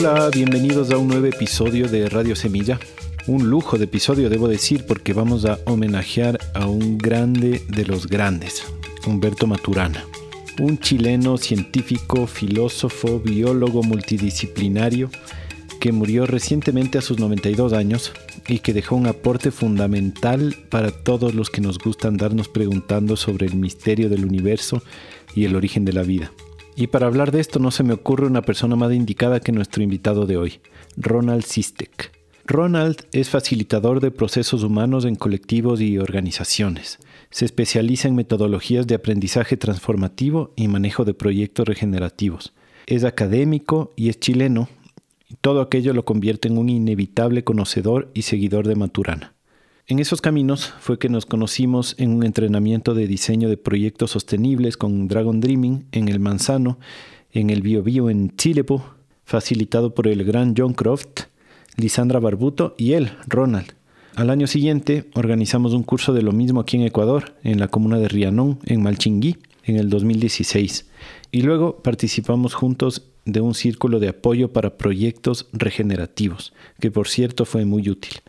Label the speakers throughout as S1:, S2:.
S1: Hola, bienvenidos a un nuevo episodio de Radio Semilla. Un lujo de episodio, debo decir, porque vamos a homenajear a un grande de los grandes, Humberto Maturana. Un chileno científico, filósofo, biólogo multidisciplinario que murió recientemente a sus 92 años y que dejó un aporte fundamental para todos los que nos gusta andarnos preguntando sobre el misterio del universo y el origen de la vida. Y para hablar de esto no se me ocurre una persona más indicada que nuestro invitado de hoy, Ronald Sistek. Ronald es facilitador de procesos humanos en colectivos y organizaciones. Se especializa en metodologías de aprendizaje transformativo y manejo de proyectos regenerativos. Es académico y es chileno, todo aquello lo convierte en un inevitable conocedor y seguidor de Maturana. En esos caminos fue que nos conocimos en un entrenamiento de diseño de proyectos sostenibles con Dragon Dreaming en el Manzano, en el Bio Bio en Chilepo, facilitado por el gran John Croft, Lisandra Barbuto y él, Ronald. Al año siguiente organizamos un curso de lo mismo aquí en Ecuador, en la comuna de Rianón, en Malchinguí, en el 2016. Y luego participamos juntos de un círculo de apoyo para proyectos regenerativos, que por cierto fue muy útil.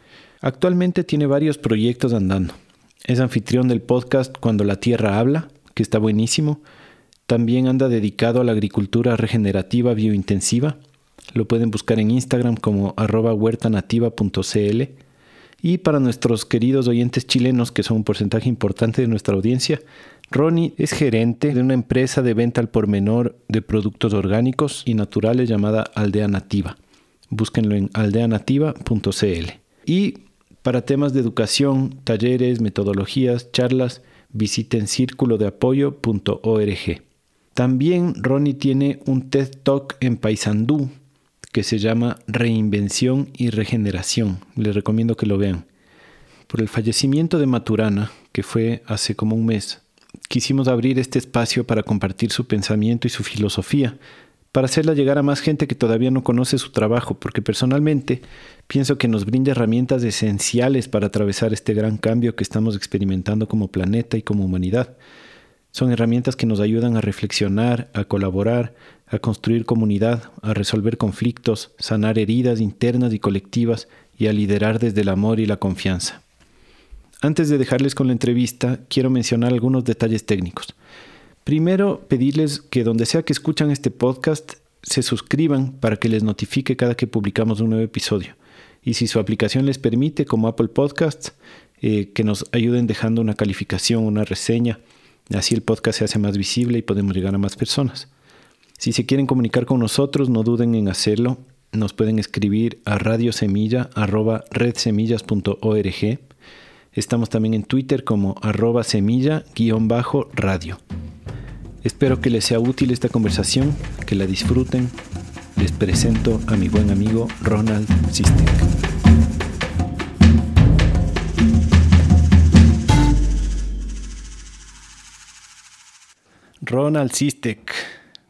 S1: Actualmente tiene varios proyectos andando. Es anfitrión del podcast Cuando la Tierra habla, que está buenísimo. También anda dedicado a la agricultura regenerativa biointensiva. Lo pueden buscar en Instagram como arroba huertanativa.cl. Y para nuestros queridos oyentes chilenos, que son un porcentaje importante de nuestra audiencia, Ronnie es gerente de una empresa de venta al por menor de productos orgánicos y naturales llamada Aldea Nativa. Búsquenlo en aldeanativa.cl. Y para temas de educación, talleres, metodologías, charlas, visiten círculodeapoyo.org. También Ronnie tiene un TED Talk en Paysandú que se llama Reinvención y Regeneración. Les recomiendo que lo vean. Por el fallecimiento de Maturana, que fue hace como un mes, quisimos abrir este espacio para compartir su pensamiento y su filosofía, para hacerla llegar a más gente que todavía no conoce su trabajo, porque personalmente pienso que nos brinda herramientas esenciales para atravesar este gran cambio que estamos experimentando como planeta y como humanidad. Son herramientas que nos ayudan a reflexionar, a colaborar, a construir comunidad, a resolver conflictos, sanar heridas internas y colectivas y a liderar desde el amor y la confianza. Antes de dejarles con la entrevista, quiero mencionar algunos detalles técnicos. Primero, pedirles que donde sea que escuchan este podcast, se suscriban para que les notifique cada que publicamos un nuevo episodio. Y si su aplicación les permite, como Apple Podcasts, eh, que nos ayuden dejando una calificación, una reseña. Así el podcast se hace más visible y podemos llegar a más personas. Si se quieren comunicar con nosotros, no duden en hacerlo. Nos pueden escribir a radiosemilla.redsemillas.org. Estamos también en Twitter como arroba semilla-radio. Espero que les sea útil esta conversación, que la disfruten. Les presento a mi buen amigo Ronald Sistek. Ronald Sistek,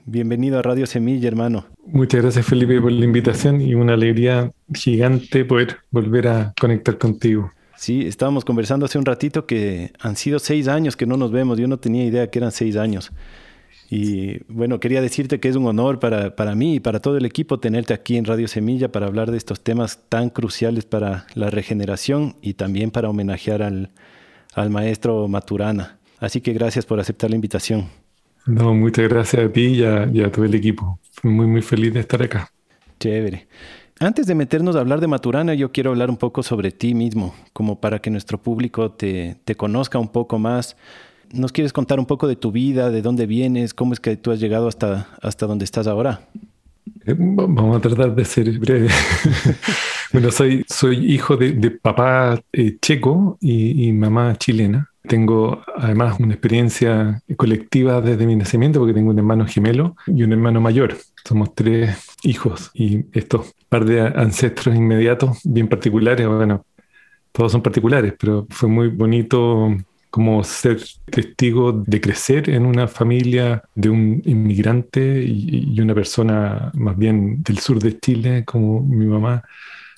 S1: bienvenido a Radio Semilla, hermano.
S2: Muchas gracias Felipe por la invitación y una alegría gigante poder volver a conectar contigo.
S1: Sí, estábamos conversando hace un ratito que han sido seis años que no nos vemos. Yo no tenía idea que eran seis años. Y bueno, quería decirte que es un honor para, para, mí y para todo el equipo tenerte aquí en Radio Semilla para hablar de estos temas tan cruciales para la regeneración y también para homenajear al, al maestro Maturana. Así que gracias por aceptar la invitación.
S2: No, muchas gracias a ti y a, y a todo el equipo. Muy, muy feliz de estar acá.
S1: Chévere. Antes de meternos a hablar de Maturana, yo quiero hablar un poco sobre ti mismo, como para que nuestro público te, te, conozca un poco más. ¿Nos quieres contar un poco de tu vida, de dónde vienes, cómo es que tú has llegado hasta, hasta donde estás ahora?
S2: Eh, vamos a tratar de ser breve. bueno, soy, soy hijo de, de papá eh, checo y, y mamá chilena. Tengo además una experiencia colectiva desde mi nacimiento porque tengo un hermano gemelo y un hermano mayor. Somos tres hijos y estos par de ancestros inmediatos bien particulares, bueno, todos son particulares, pero fue muy bonito como ser testigo de crecer en una familia de un inmigrante y, y una persona más bien del sur de Chile como mi mamá.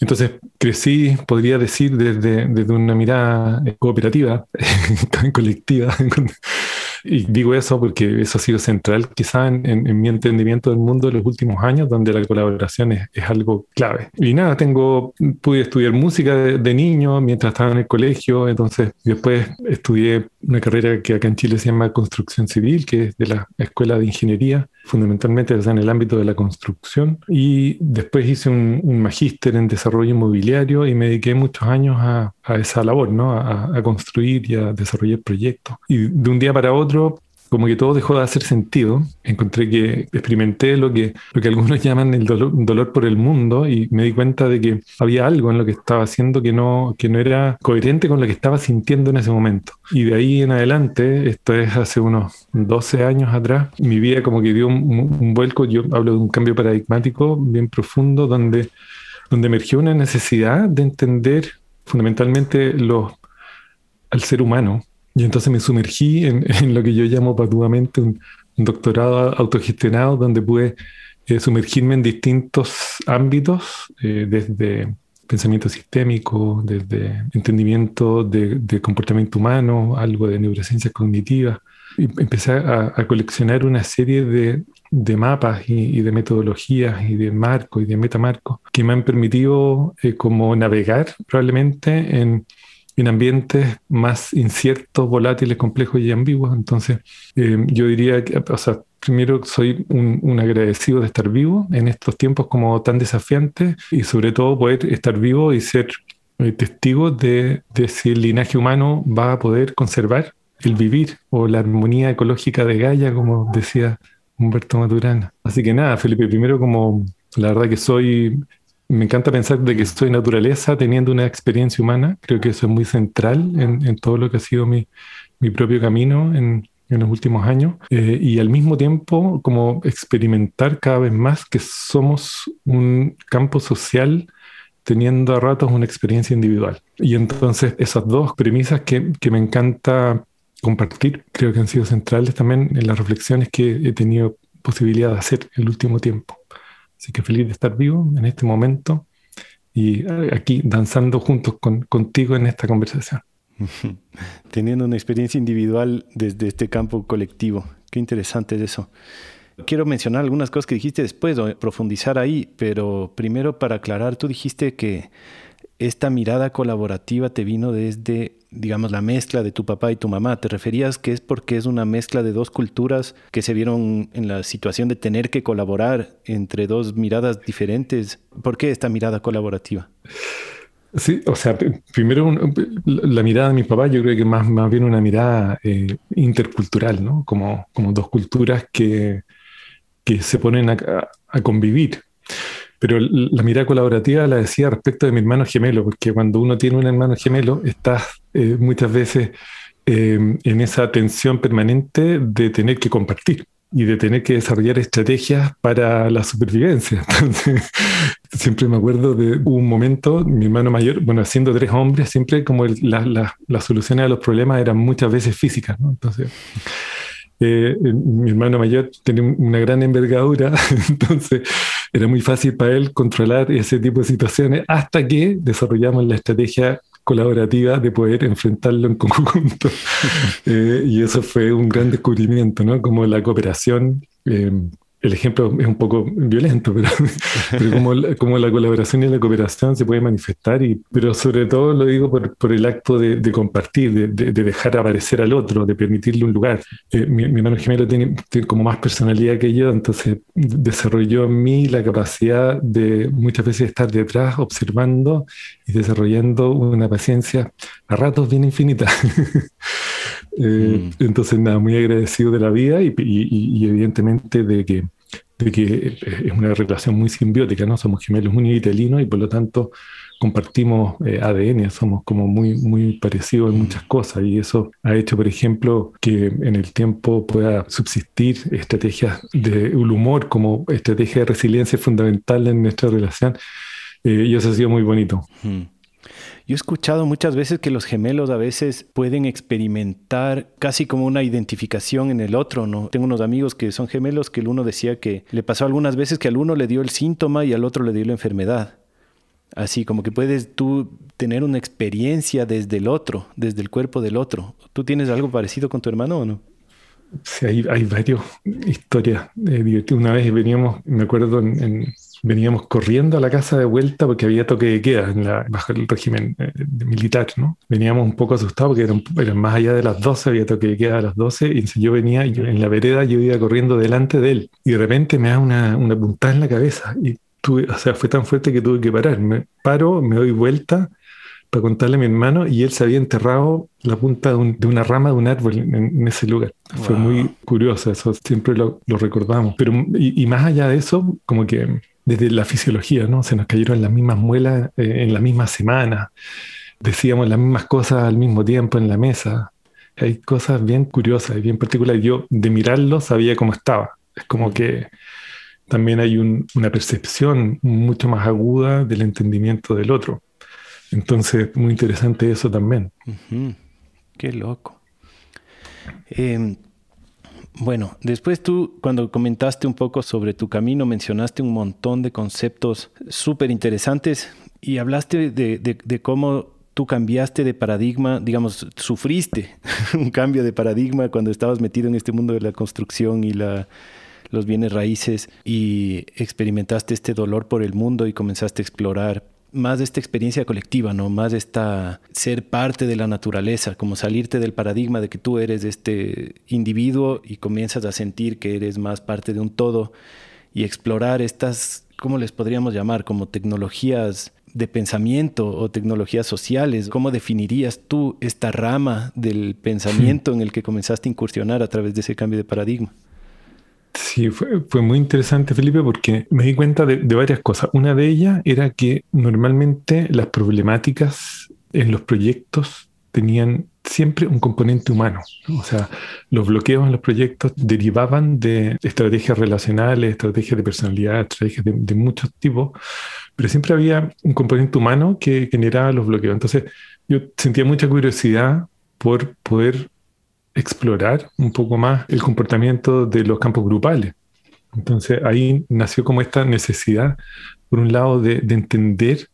S2: Entonces crecí, podría decir, desde, desde una mirada cooperativa, colectiva, Y digo eso porque eso ha sido central quizá en, mi entendimiento del mundo en los últimos años, donde la colaboración es, algo clave. Y nada, tengo, pude estudiar música de, niño mientras estaba en el colegio, entonces después estudié una carrera que acá en Chile se llama construcción civil, que es de la Escuela de Ingeniería, fundamentalmente en el ámbito de la construcción. Y después hice un, magíster en desarrollo inmobiliario y me dediqué muchos años a, esa labor, ¿no? A, construir y a desarrollar proyectos. Y de un día para otro como que todo dejó de hacer sentido. Encontré que experimenté lo que, lo que algunos llaman el dolor, por el mundo y me di cuenta de que había algo en lo que estaba haciendo que no, que no era coherente con lo que estaba sintiendo en ese momento. Y de ahí en adelante, esto es hace unos 12 años atrás, mi vida como que dio un, vuelco, yo hablo de un cambio paradigmático bien profundo, donde, donde emergió una necesidad de entender fundamentalmente los, al ser humano y entonces me sumergí en, lo que yo llamo patuamente un, doctorado autogestionado, donde pude eh, sumergirme en distintos ámbitos, eh, desde pensamiento sistémico, desde entendimiento de, comportamiento humano, algo de neurociencias cognitivas. Y empecé a, coleccionar una serie de, mapas y, de metodologías y de marcos y de metamarcos que me han permitido eh, como navegar probablemente en en ambientes más inciertos, volátiles, complejos y ambiguos. Entonces, eh, yo diría que, o sea, primero soy un, agradecido de estar vivo en estos tiempos como tan desafiantes y sobre todo poder estar vivo y ser eh, testigo de, de si el linaje humano va a poder conservar el vivir o la armonía ecológica de Gaia, como decía Humberto Maturana. Así que nada, Felipe, primero como la verdad que soy me encanta pensar de que estoy naturaleza teniendo una experiencia humana. Creo que eso es muy central en, todo lo que ha sido mi, propio camino en, los últimos años. Eh, y al mismo tiempo, como experimentar cada vez más que somos un campo social teniendo a ratos una experiencia individual. Y entonces esas dos premisas que, que me encanta compartir, creo que han sido centrales también en las reflexiones que he tenido posibilidad de hacer el último tiempo. Así que feliz de estar vivo en este momento y eh, aquí danzando juntos con, contigo en esta conversación.
S1: Teniendo una experiencia individual desde este campo colectivo. Qué interesante es eso. Quiero mencionar algunas cosas que dijiste después, profundizar ahí, pero primero para aclarar, tú dijiste que esta mirada colaborativa te vino desde, digamos, la mezcla de tu papá y tu mamá. ¿Te referías que es porque es una mezcla de dos culturas que se vieron en la situación de tener que colaborar entre dos miradas diferentes? ¿Por qué esta mirada colaborativa?
S2: Sí, o sea, primero la mirada de mi papá yo creo que más, más bien una mirada eh, intercultural, ¿no? Como, como dos culturas que, que se ponen a, a convivir. Pero la mirada colaborativa la decía respecto de mi hermano gemelo, porque cuando uno tiene un hermano gemelo, estás eh, muchas veces em, en esa tensión permanente de tener que compartir y de tener que desarrollar estrategias para la supervivencia. Entonces, siempre me acuerdo de un momento, mi hermano mayor, bueno, siendo tres hombres, siempre como las soluciones a los problemas eran muchas veces físicas, ¿no? Entonces, eh, mi hermano mayor tenía una gran envergadura, entonces era muy fácil para él controlar ese tipo de situaciones hasta que desarrollamos la estrategia colaborativa de poder enfrentarlo en conjunto. Eh, y eso fue un gran descubrimiento, ¿no? Como la cooperación eh, el ejemplo es un poco violento, pero, como, como, la colaboración y la cooperación se puede manifestar, y, pero sobre todo lo digo por, por el acto de, de compartir, de, de, dejar aparecer al otro, de permitirle un lugar. Eh, mi, hermano gemelo tiene, tiene, como más personalidad que yo, entonces desarrolló en mí la capacidad de muchas veces estar detrás, observando y desarrollando una paciencia a ratos bien infinita. Eh, mm. Entonces, nada, muy agradecido de la vida y, y, evidentemente de que, de que es una relación muy simbiótica, ¿no? Somos gemelos univitelinos y por lo tanto compartimos eh, ADN, somos como muy, muy parecidos en muchas mm. cosas y eso ha hecho, por ejemplo, que en el tiempo pueda subsistir estrategias de humor como estrategia de resiliencia fundamental en nuestra relación eh, y eso ha sido muy bonito. Mm.
S1: Yo he escuchado muchas veces que los gemelos a veces pueden experimentar casi como una identificación en el otro, ¿no? Tengo unos amigos que son gemelos que el uno decía que le pasó algunas veces que al uno le dio el síntoma y al otro le dio la enfermedad. Así como que puedes tú tener una experiencia desde el otro, desde el cuerpo del otro. ¿Tú tienes algo parecido con tu hermano o no?
S2: Sí, hay, varias historias eh. Una vez veníamos, me acuerdo, en, veníamos corriendo a la casa de vuelta porque había toque de queda en la, bajo el régimen eh, militar, ¿no? Veníamos un poco asustados porque eran, eran, más allá de las 12, había toque de queda a las 12, y yo venía, yo, en la vereda yo iba corriendo delante de él, y de repente me da una, una puntada en la cabeza, y tuve, o sea, fue tan fuerte que tuve que parar. Me paro, me doy vuelta, para contarle a mi hermano y él se había enterrado la punta de, una rama de un árbol en, ese lugar. Fue muy curioso, eso siempre lo, recordamos. Pero y, más allá de eso, como que desde la fisiología, ¿no? Se nos cayeron las mismas muelas eh, en la misma semana, decíamos las mismas cosas al mismo tiempo en la mesa. Hay cosas bien curiosas y bien particulares. Yo de mirarlo sabía cómo estaba. Es como mm. que también hay una percepción mucho más aguda del entendimiento del otro. Entonces, muy interesante eso también.
S1: Qué loco. Em, bueno, después tú, cuando comentaste un poco sobre tu camino, mencionaste un montón de conceptos súper interesantes y hablaste de, cómo tú cambiaste de paradigma, digamos, sufriste un cambio de paradigma cuando estabas metido en este mundo de la construcción y la, los bienes raíces y experimentaste este dolor por el mundo y comenzaste a explorar más de esta experiencia colectiva, ¿no? Más de esta ser parte de la naturaleza, como salirte del paradigma de que tú eres este individuo y comienzas a sentir que eres más parte de un todo y explorar estas, ¿cómo les podríamos llamar? Como tecnologías de pensamiento o tecnologías sociales. ¿Cómo definirías tú esta rama del pensamiento en el que comenzaste a incursionar a través de ese cambio de paradigma?
S2: Sí, fue, muy interesante, Felipe, porque me di cuenta de, varias cosas. Una de ellas era que normalmente las problemáticas en los proyectos tenían siempre un componente humano. O sea, los bloqueos en los proyectos derivaban de estrategias relacionales, estrategias de personalidad, estrategias de, de muchos tipos, pero siempre había un componente humano que generaba los bloqueos. Entonces, yo sentía mucha curiosidad por poder explorar un poco más el comportamiento de los campos grupales. Entonces ahí nació como esta necesidad, por un lado, de, entender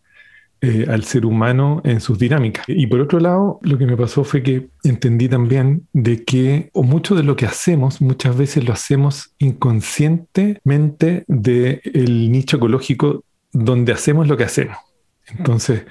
S2: eh, al ser humano en sus dinámicas. Y por otro lado, lo que me pasó fue que entendí también de que o mucho de lo que hacemos muchas veces lo hacemos inconscientemente del nicho ecológico donde hacemos lo que hacemos. Entonces,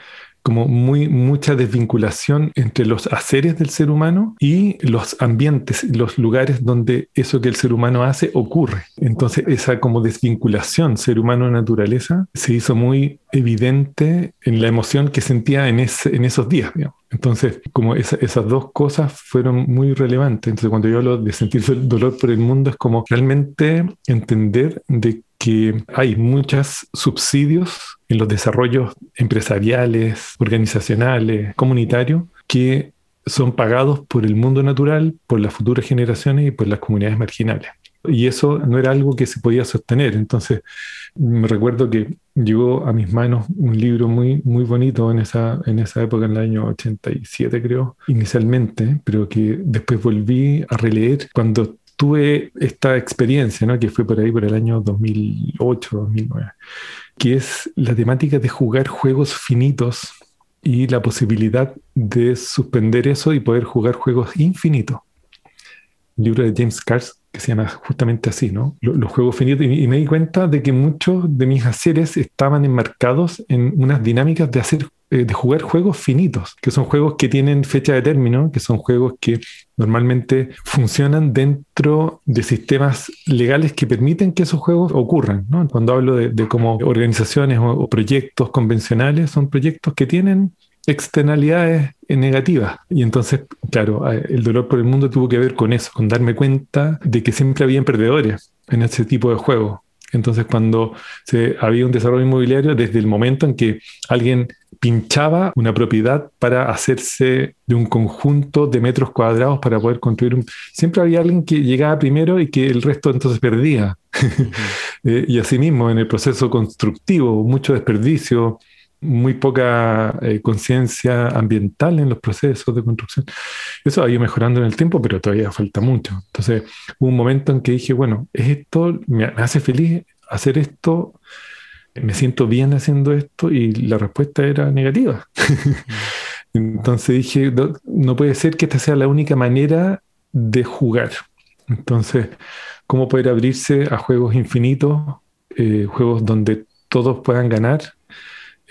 S2: como muy, mucha desvinculación entre los haceres del ser humano y los ambientes, los lugares donde eso que el ser humano hace ocurre. Entonces esa como desvinculación ser humano-naturaleza se hizo muy evidente en la emoción que sentía en, ese, en esos días. Entonces, como esas dos cosas fueron muy relevantes. Entonces, cuando yo hablo de sentir dolor por el mundo, es como realmente entender de que hay muchos subsidios en los desarrollos empresariales, organizacionales, comunitarios, que son pagados por el mundo natural, por las futuras generaciones y por las comunidades marginales. Y eso no era algo que se podía sostener. Entonces, me recuerdo que llegó a mis manos un libro muy, muy bonito en esa, en esa época, en el año 87 creo, inicialmente, pero que después volví a releer cuando tuve esta experiencia, ¿no? que fue por ahí por el año 2008, 2009, que es la temática de jugar juegos finitos y la posibilidad de suspender eso y poder jugar juegos infinitos. Un libro de James Cars que se llama justamente así, ¿no? Los, juegos finitos. Y, me di cuenta de que muchos de mis haceres estaban enmarcados en unas dinámicas de hacer de jugar juegos finitos, que son juegos que tienen fecha de término, que son juegos que normalmente funcionan dentro de sistemas legales que permiten que esos juegos ocurran. ¿no? Cuando hablo de, de como organizaciones o, proyectos convencionales, son proyectos que tienen externalidades negativas. Y entonces, claro, el dolor por el mundo tuvo que ver con eso, con darme cuenta de que siempre había perdedores en ese tipo de juegos. Entonces, cuando se, había un desarrollo inmobiliario, desde el momento en que alguien pinchaba una propiedad para hacerse de un conjunto de metros cuadrados para poder construir un... Siempre había alguien que llegaba primero y que el resto entonces perdía. Eh, y asimismo, en el proceso constructivo, mucho desperdicio, muy poca eh, conciencia ambiental en los procesos de construcción. Eso ha ido mejorando en el tiempo, pero todavía falta mucho. Entonces, hubo un momento en que dije, bueno, esto, me hace feliz hacer esto, me siento bien haciendo esto, y la respuesta era negativa. Entonces dije, no, puede ser que esta sea la única manera de jugar. Entonces, ¿cómo poder abrirse a juegos infinitos, eh, juegos donde todos puedan ganar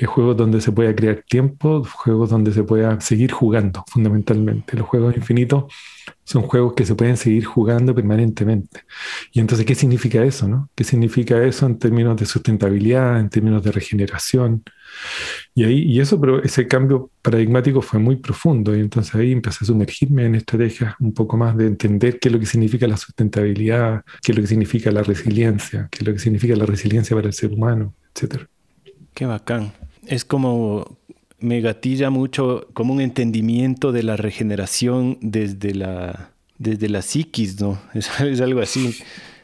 S2: juegos donde se pueda crear tiempo, juegos donde se pueda seguir jugando, fundamentalmente. Los juegos infinitos son juegos que se pueden seguir jugando permanentemente. Y entonces, ¿qué significa eso? No? ¿Qué significa eso en términos de sustentabilidad, en términos de regeneración? Y, ahí, y eso, pero ese cambio paradigmático fue muy profundo y entonces ahí empecé a sumergirme en estrategias un poco más de entender qué es lo que significa la sustentabilidad, qué es lo que significa la resiliencia, qué es lo que significa la resiliencia para el ser humano, etcétera.
S1: Qué bacán. Es como me gatilla mucho como un entendimiento de la regeneración desde la, desde psiquis, ¿no? Es, algo así,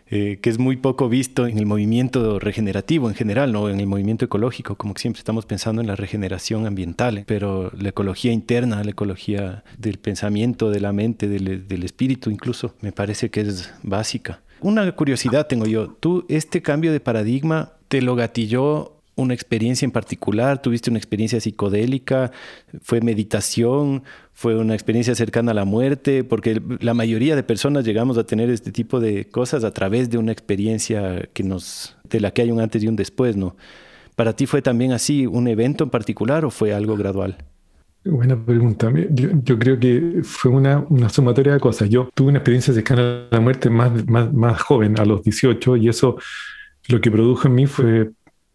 S1: eh, que es muy poco visto en el movimiento regenerativo en general, ¿no? En el movimiento ecológico, como que siempre estamos pensando en la regeneración ambiental, pero la ecología interna, la ecología del pensamiento, de la mente, del, del espíritu incluso, me parece que es básica. Una curiosidad tengo yo, tú este cambio de paradigma te lo gatilló una experiencia en particular? ¿Tuviste una experiencia psicodélica? ¿Fue meditación? ¿Fue una experiencia cercana a la muerte? Porque la mayoría de personas llegamos a tener este tipo de cosas a través de una experiencia que nos, de la que hay un antes y un después, ¿no? ¿Para ti fue también así un evento en particular o fue algo gradual?
S2: Buena pregunta. Yo, creo que fue una, una, sumatoria de cosas. Yo tuve una experiencia cercana a la muerte más, más, más joven, a los 18, y eso lo que produjo en mí fue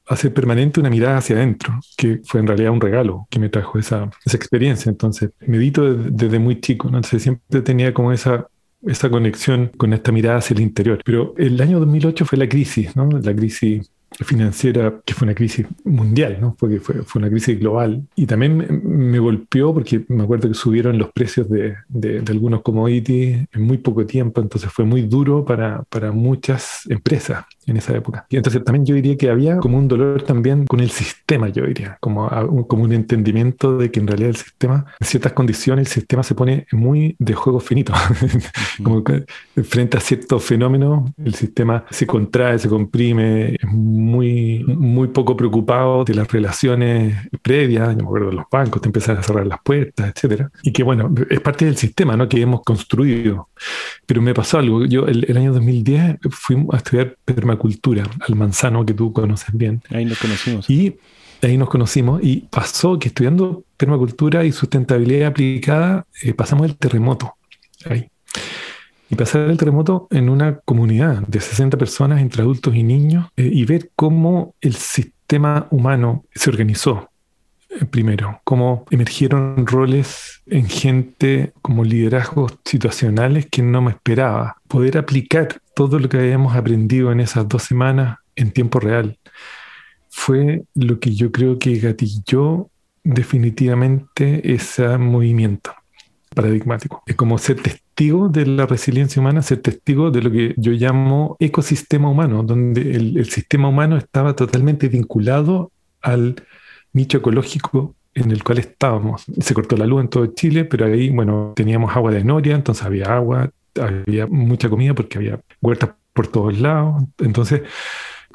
S2: hacer permanente una mirada hacia adentro, que fue en realidad un regalo que me trajo esa, esa experiencia. Entonces, medito desde, muy chico, ¿no? entonces siempre tenía como esa, esa conexión con esta mirada hacia el interior. Pero el año 2008 fue la crisis, ¿no? la crisis financiera, que fue una crisis mundial, ¿no? Porque fue, fue una crisis global. Y también me, golpeó porque me acuerdo que subieron los precios de, de, de, algunos commodities en muy poco tiempo, entonces fue muy duro para, para muchas empresas en esa época. Y entonces también yo diría que había como un dolor también con el sistema, yo diría, como, un, como un entendimiento de que en realidad el sistema, en ciertas condiciones, el sistema se pone muy de juego finito. como que frente a ciertos fenómenos, el sistema se contrae, se comprime, es muy, muy poco preocupado de las relaciones previas, yo me acuerdo de los bancos, te empiezan a cerrar las puertas, etcétera. Y que bueno, es parte del sistema ¿no? que hemos construido. Pero me pasó algo, yo el, el año 2010 fui a estudiar permacultura cultura, al manzano que tú conoces bien.
S1: Ahí nos conocimos.
S2: Y ahí nos conocimos y pasó que estudiando permacultura y sustentabilidad aplicada, eh, pasamos el terremoto. Ahí. Y pasar el terremoto en una comunidad de 60 personas entre adultos y niños eh, y ver cómo el sistema humano se organizó primero, cómo emergieron roles en gente como liderazgos situacionales que no me esperaba. Poder aplicar todo lo que habíamos aprendido en esas dos semanas en tiempo real. Fue lo que yo creo que gatilló definitivamente ese movimiento paradigmático. Es como ser testigo de la resiliencia humana, ser testigo de lo que yo llamo ecosistema humano, donde el, el sistema humano estaba totalmente vinculado al nicho ecológico en el cual estábamos. Se cortó la luz en todo Chile, pero ahí, bueno, teníamos agua de noria, entonces había agua, había mucha comida porque había huertas por todos lados. Entonces,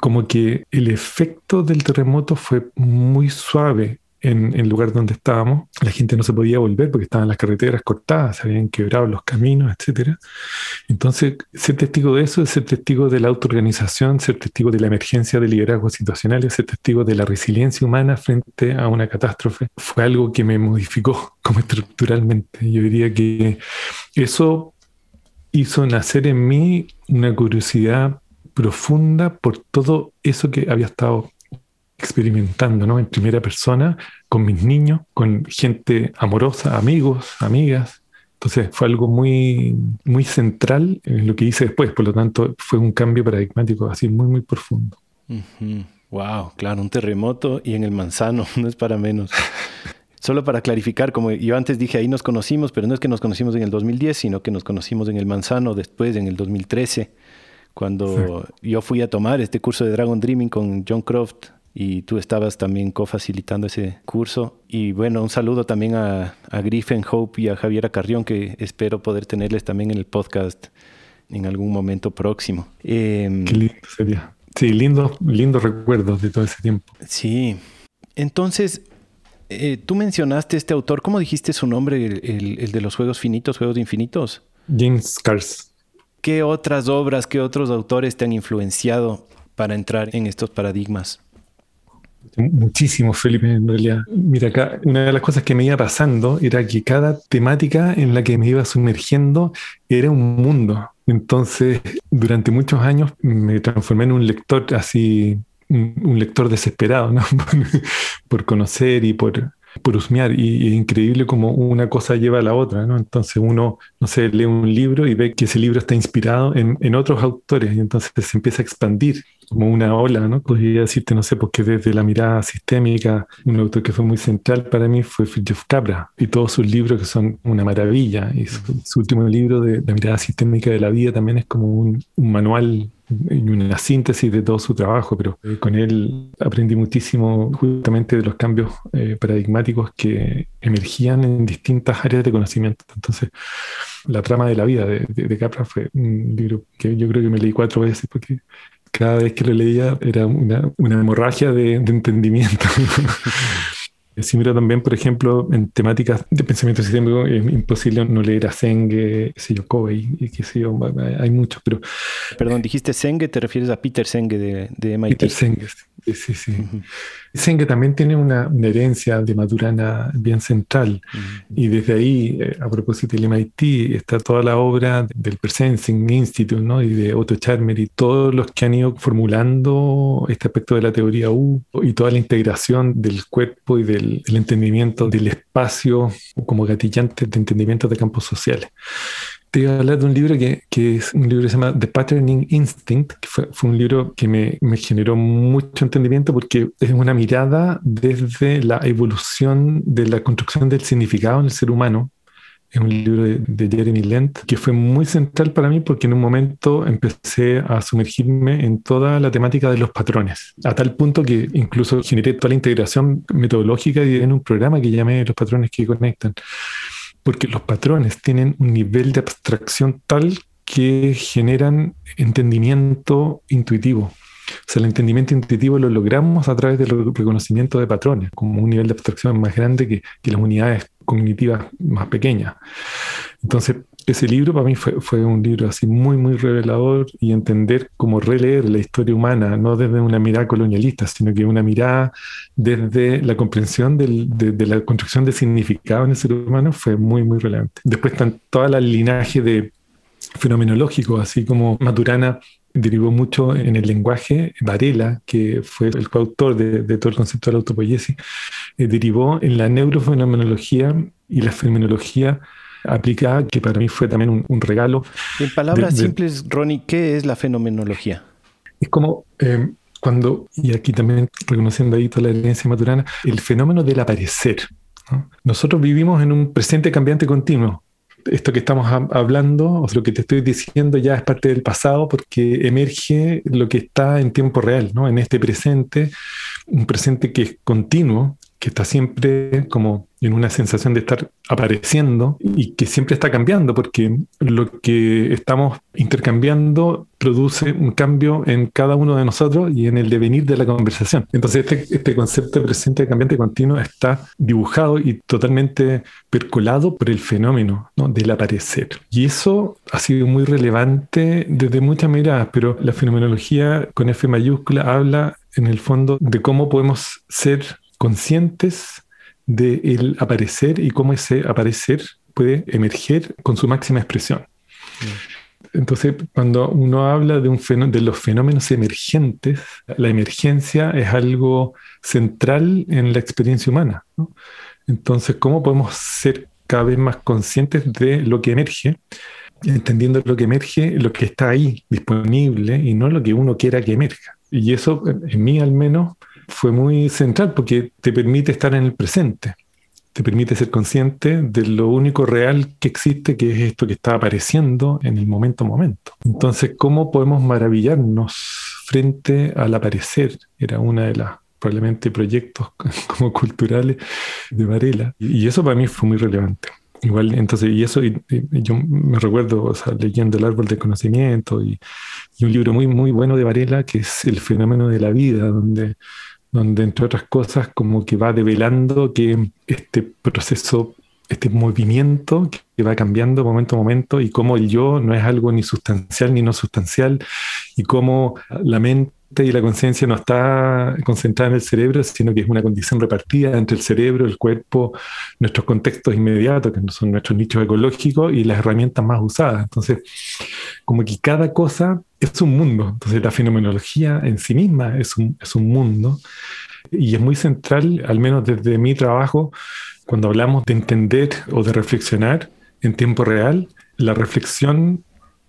S2: como que el efecto del terremoto fue muy suave en el lugar donde estábamos. La gente no se podía volver porque estaban las carreteras cortadas, se habían quebrado los caminos, etc. Entonces, ser testigo de eso es ser testigo de la autoorganización, ser testigo de la emergencia de liderazgo situacional, ser testigo de la resiliencia humana frente a una catástrofe. Fue algo que me modificó como estructuralmente. Yo diría que eso hizo nacer en mí una curiosidad profunda por todo eso que había estado experimentando ¿no? en primera persona con mis niños, con gente amorosa, amigos, amigas. Entonces fue algo muy, muy central en lo que hice después, por lo tanto fue un cambio paradigmático así muy, muy profundo.
S1: Wow, claro, un terremoto y en el manzano, no es para menos. Solo para clarificar, como yo antes dije, ahí nos conocimos, pero no es que nos conocimos en el 2010, sino que nos conocimos en el Manzano después, en el 2013, cuando yo fui a tomar este curso de Dragon Dreaming con John Croft y tú estabas también cofacilitando ese curso. Y bueno, un saludo también a, a Griffin Hope y a Javiera Carrión, que espero poder tenerles también en el podcast en algún momento próximo.
S2: Em, Qué lindo sería. Sí, lindos lindos recuerdos de todo ese tiempo.
S1: Sí. Entonces, eh, tú mencionaste este autor, ¿cómo dijiste su nombre, el, de los juegos finitos, juegos infinitos?
S2: James Cars.
S1: ¿Qué otras obras, qué otros autores te han influenciado para entrar en estos paradigmas?
S2: Muchísimo, Felipe, en realidad. Mira, acá una de las cosas que me iba pasando era que cada temática en la que me iba sumergiendo era un mundo. Entonces, durante muchos años me transformé en un lector así, un, lector desesperado, ¿no? por conocer y por por husmear y, es increíble como una cosa lleva a la otra, ¿no? Entonces uno, no sé, lee un libro y ve que ese libro está inspirado en, en otros autores y entonces se empieza a expandir como una ola, ¿no? Podría decirte, no sé, porque desde la mirada sistémica, un autor que fue muy central para mí fue Fritjof Capra y todos sus libros que son una maravilla y su, último libro de la mirada sistémica de la vida también es como un, un manual y una síntesis de todo su trabajo, pero eh, con él aprendí muchísimo justamente de los cambios eh, paradigmáticos que emergían en distintas áreas de conocimiento. Entonces, La trama de la vida de, Capra fue un libro que yo creo que me leí cuatro veces porque cada vez que lo leía era una, hemorragia de, de entendimiento. Si miro también, por ejemplo, en temáticas de pensamiento sistémico, es imposible no leer a Senge, sé yo, Covey, y qué sé yo, hay muchos, pero...
S1: Perdón, dijiste Senge, te refieres a Peter Senge de, de MIT.
S2: Peter Senge, sí, sí. sí. Senge también tiene una, herencia de Maturana bien central, y desde ahí, eh, a propósito del MIT, está toda la obra del Persensing Institute, ¿no? Y de Otto Charmer y todos los que han ido formulando este aspecto de la teoría U y toda la integración del cuerpo y del el, entendimiento del espacio como gatillante de entendimiento de campos sociales. Te iba a hablar de un libro que, que, es un libro que se llama The Patterning Instinct, que fue, fue un libro que me, me, generó mucho entendimiento porque es una mirada desde la evolución de la construcción del significado en el ser humano es un libro de, Jeremy Lent que fue muy central para mí porque en un momento empecé a sumergirme en toda la temática de los patrones, a tal punto que incluso generé toda la integración metodológica en un programa que llamé Los patrones que conectan, porque los patrones tienen un nivel de abstracción tal que generan entendimiento intuitivo. O sea, el entendimiento intuitivo lo logramos a través del reconocimiento de patrones, como un nivel de abstracción más grande que, que las unidades cognitivas más pequeñas. Entonces, ese libro para mí fue, fue, un libro así muy, muy revelador y entender cómo releer la historia humana, no desde una mirada colonialista, sino que una mirada desde la comprensión de, la construcción de significado en el ser humano fue muy, muy relevante. Después están toda la linaje de fenomenológico, así como Maturana derivó mucho en el lenguaje. Varela, que fue el coautor de, todo el concepto de la autopoiesis, eh, derivó en la neurofenomenología y la fenomenología aplicada, que para mí fue también un, regalo.
S1: En palabras simples, Ronnie, ¿qué es la fenomenología?
S2: Es como eh, cuando, y aquí también reconociendo ahí toda la herencia maturana, el fenómeno del aparecer. Nosotros vivimos en un presente cambiante continuo esto que estamos hablando, o lo que te estoy diciendo ya es parte del pasado porque emerge lo que está en tiempo real, ¿no? En este presente, un presente que es continuo, que está siempre como en una sensación de estar apareciendo y que siempre está cambiando, porque lo que estamos intercambiando produce un cambio en cada uno de nosotros y en el devenir de la conversación. Entonces este, este concepto de presente cambiante continuo está dibujado y totalmente percolado por el fenómeno del aparecer. Y eso ha sido muy relevante desde muchas miradas, pero la fenomenología con F mayúscula habla en el fondo de cómo podemos ser conscientes del aparecer y cómo ese aparecer puede emerger con su máxima expresión. Mm. Entonces, cuando uno habla de, un de los fenómenos emergentes, la emergencia es algo central en la experiencia humana. Entonces, ¿cómo podemos ser cada vez más conscientes de lo que emerge? entendiendo lo que emerge, lo que está ahí disponible y no lo que uno quiera que emerja. Y eso, en mí al menos, fue muy central porque te permite estar en el presente, te permite ser consciente de lo único real que existe, que es esto que está apareciendo en el momento a momento. Entonces, ¿cómo podemos maravillarnos frente al aparecer? Era una de las probablemente proyectos como culturales de Varela. Y eso para mí fue muy relevante. Igual, entonces, y eso, yo me recuerdo leyendo El Árbol del Conocimiento y, y, un libro muy, muy bueno de Varela, que es El fenómeno de la vida, donde donde entre otras cosas como que va develando que este proceso este movimiento que va cambiando momento a momento y cómo el yo no es algo ni sustancial ni no sustancial y cómo la mente y la conciencia no está concentrada en el cerebro, sino que es una condición repartida entre el cerebro, el cuerpo, nuestros contextos inmediatos, que son nuestros nichos ecológicos y las herramientas más usadas. Entonces, como que cada cosa es un mundo. Entonces, la fenomenología en sí misma es un, es un mundo y es muy central, al menos desde mi trabajo, cuando hablamos de entender o de reflexionar en tiempo real, la reflexión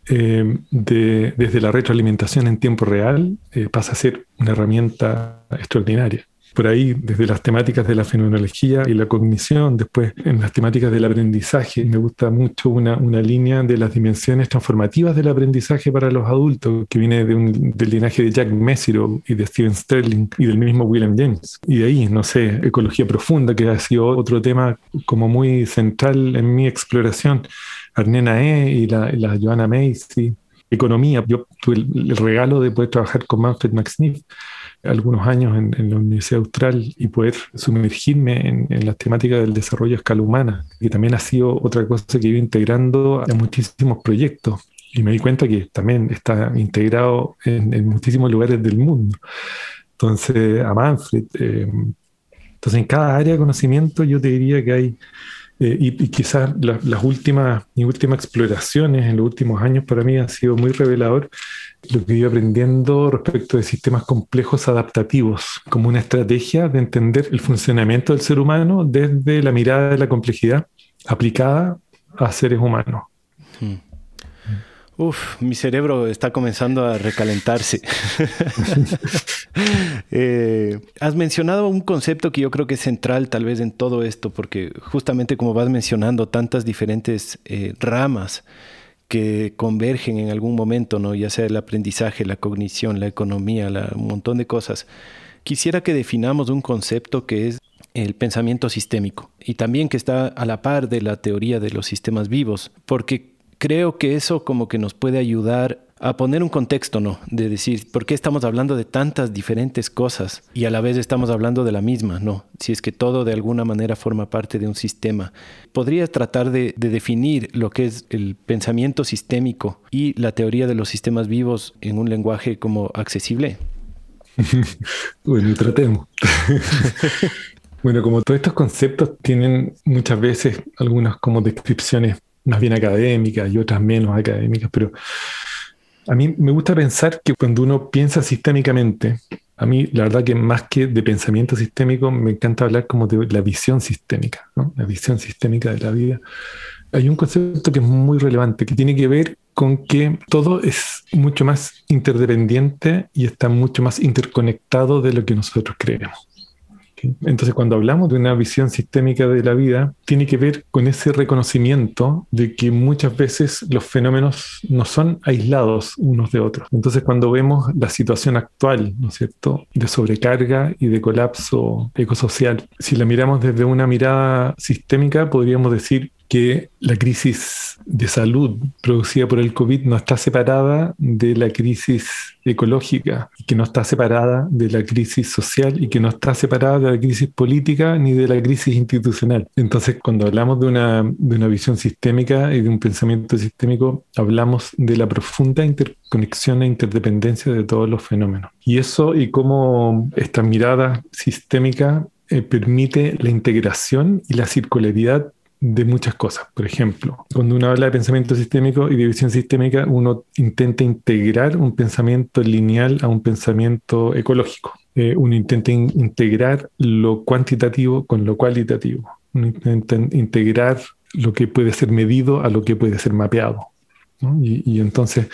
S2: eh, desde la retroalimentación en tiempo real eh, pasa a ser una herramienta extraordinaria por ahí desde las temáticas de la fenomenología y la cognición, después en las temáticas del aprendizaje. Me gusta mucho una, una línea de las dimensiones transformativas del aprendizaje para los adultos, que viene de un, del linaje de Jack Mesirow y de Steven Sterling y del mismo William James. Y de ahí, no sé, ecología profunda, que ha sido otro tema como muy central en mi exploración. Arnena E. y la, la Joanna Macy. Economía, yo tuve el, el regalo de poder trabajar con Manfred Max Niff algunos años en, la Universidad Austral y poder sumergirme en, las temáticas del desarrollo a escala humana, que también ha sido otra cosa que he ido integrando a muchísimos proyectos. Y me di cuenta que también está integrado en, muchísimos lugares del mundo. Entonces, a Manfred. Eh, entonces, en cada área de conocimiento yo te diría que hay eh, y, quizás las últimas, mis últimas exploraciones en los últimos años para mí han sido muy revelador lo que ido aprendiendo respecto de sistemas complejos adaptativos, como una estrategia de entender el funcionamiento del ser humano desde la mirada de la complejidad aplicada a seres humanos. Hmm.
S1: Uf, mi cerebro está comenzando a recalentarse. Eh, has mencionado un concepto que yo creo que es central tal vez en todo esto, porque justamente como vas mencionando tantas diferentes eh, ramas que convergen en algún momento, ¿no? ya sea el aprendizaje, la cognición, la economía, un montón de cosas. Quisiera que definamos un concepto que es el pensamiento sistémico y también que está a la par de la teoría de los sistemas vivos, porque creo que eso como que nos puede ayudar a poner un contexto, ¿no? De decir, ¿por qué estamos hablando de tantas diferentes cosas y a la vez estamos hablando de la misma, ¿no? Si es que todo de alguna manera forma parte de un sistema. ¿Podrías tratar de, definir lo que es el pensamiento sistémico y la teoría de los sistemas vivos en un lenguaje como accesible?
S2: bueno, tratemos. bueno, como todos estos conceptos tienen muchas veces algunas como descripciones más bien académicas y otras menos académicas, pero a mí me gusta pensar que cuando uno piensa sistémicamente, a mí la verdad que más que de pensamiento sistémico, me encanta hablar como de la visión sistémica, la visión sistémica de la vida. Hay un concepto que es muy relevante, que tiene que ver con que todo es mucho más interdependiente y está mucho más interconectado de lo que nosotros creemos. Entonces, cuando hablamos de una visión sistémica de la vida, tiene que ver con ese reconocimiento de que muchas veces los fenómenos no son aislados unos de otros. Entonces, cuando vemos la situación actual, ¿no es cierto?, de sobrecarga y de colapso ecosocial, si la miramos desde una mirada sistémica, podríamos decir que la crisis de salud producida por el COVID no está separada de la crisis ecológica, que no está separada de la crisis social y que no está separada de la crisis política ni de la crisis institucional. Entonces, cuando hablamos de una, de una visión sistémica y de un pensamiento sistémico, hablamos de la profunda interconexión e interdependencia de todos los fenómenos. Y eso y cómo esta mirada sistémica eh, permite la integración y la circularidad de muchas cosas. Por ejemplo, cuando uno habla de pensamiento sistémico y de visión sistémica, uno intenta integrar un pensamiento lineal a un pensamiento ecológico. Eh, uno intenta integrar lo cuantitativo con lo cualitativo. Uno intenta integrar lo que puede ser medido a lo que puede ser mapeado. Y, entonces,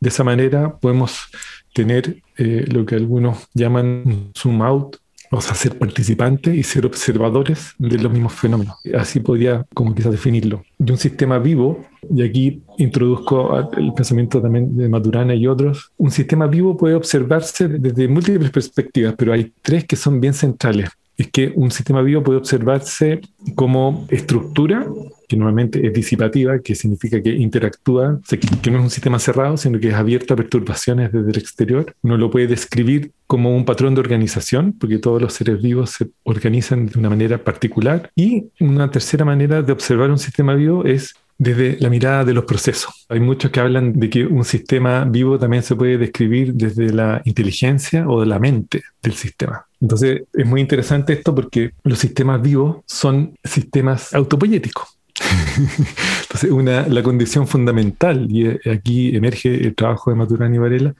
S2: de esa manera podemos tener eh, lo que algunos llaman zoom out o sea, ser participantes y ser observadores de los mismos fenómenos. Así podría, como quizás, definirlo. De un sistema vivo, y aquí introduzco el pensamiento también de Maturana y otros, un sistema vivo puede observarse desde múltiples perspectivas, pero hay tres que son bien centrales. Es que un sistema vivo puede observarse como estructura, que normalmente es disipativa, que significa que interactúa, que no es un sistema cerrado, sino que es abierto a perturbaciones desde el exterior. Uno lo puede describir como un patrón de organización, porque todos los seres vivos se organizan de una manera particular. Y una tercera manera de observar un sistema vivo es desde la mirada de los procesos. Hay muchos que hablan de que un sistema vivo también se puede describir desde la inteligencia o de la mente del sistema. Entonces es muy interesante esto porque los sistemas vivos son sistemas autopoyéticos. Entonces, una, la condición fundamental, y aquí emerge el trabajo de Maturana y Varela,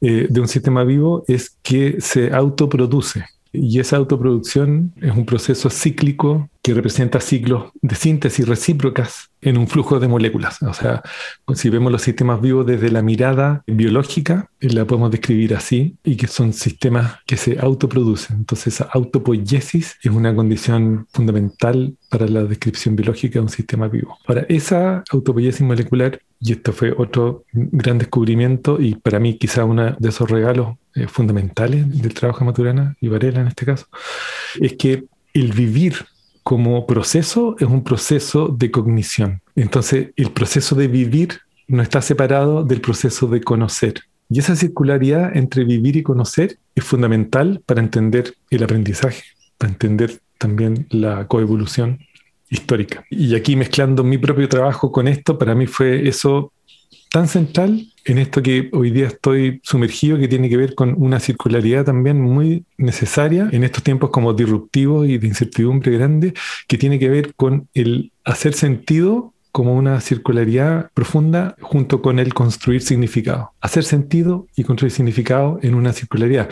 S2: eh, de un sistema vivo es que se autoproduce. Y esa autoproducción es un proceso cíclico que representa ciclos de síntesis recíprocas en un flujo de moléculas. O sea, si vemos los sistemas vivos desde la mirada biológica, eh, la podemos describir así, y que son sistemas que se autoproducen. Entonces, esa autopoiesis es una condición fundamental para la descripción biológica de un sistema vivo. Para esa autopoiesis molecular, y esto fue otro gran descubrimiento, y para mí quizá uno de esos regalos eh, fundamentales del trabajo de Maturana y Varela en este caso, es que el vivir como proceso es un proceso de cognición. Entonces, el proceso de vivir no está separado del proceso de conocer. Y esa circularidad entre vivir y conocer es fundamental para entender el aprendizaje, para entender también la coevolución histórica. Y aquí mezclando mi propio trabajo con esto, para mí fue eso tan central en esto que hoy día estoy sumergido, que tiene que ver con una circularidad también muy necesaria en estos tiempos como disruptivos y de incertidumbre grande, que tiene que ver con el hacer sentido como una circularidad profunda junto con el construir significado. Hacer sentido y construir significado en una circularidad.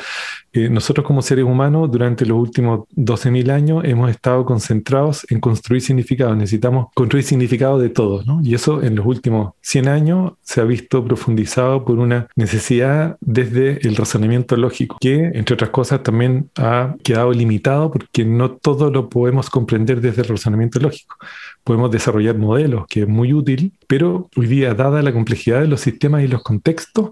S2: Eh, nosotros como seres humanos durante los últimos 12.000 años hemos estado concentrados en construir significado. Necesitamos construir significado de todo, ¿no? Y eso en los últimos 100 años se ha visto profundizado por una necesidad desde el razonamiento lógico, que entre otras cosas también ha quedado limitado porque no todo lo podemos comprender desde el razonamiento lógico podemos desarrollar modelos, que es muy útil, pero hoy día, dada la complejidad de los sistemas y los contextos,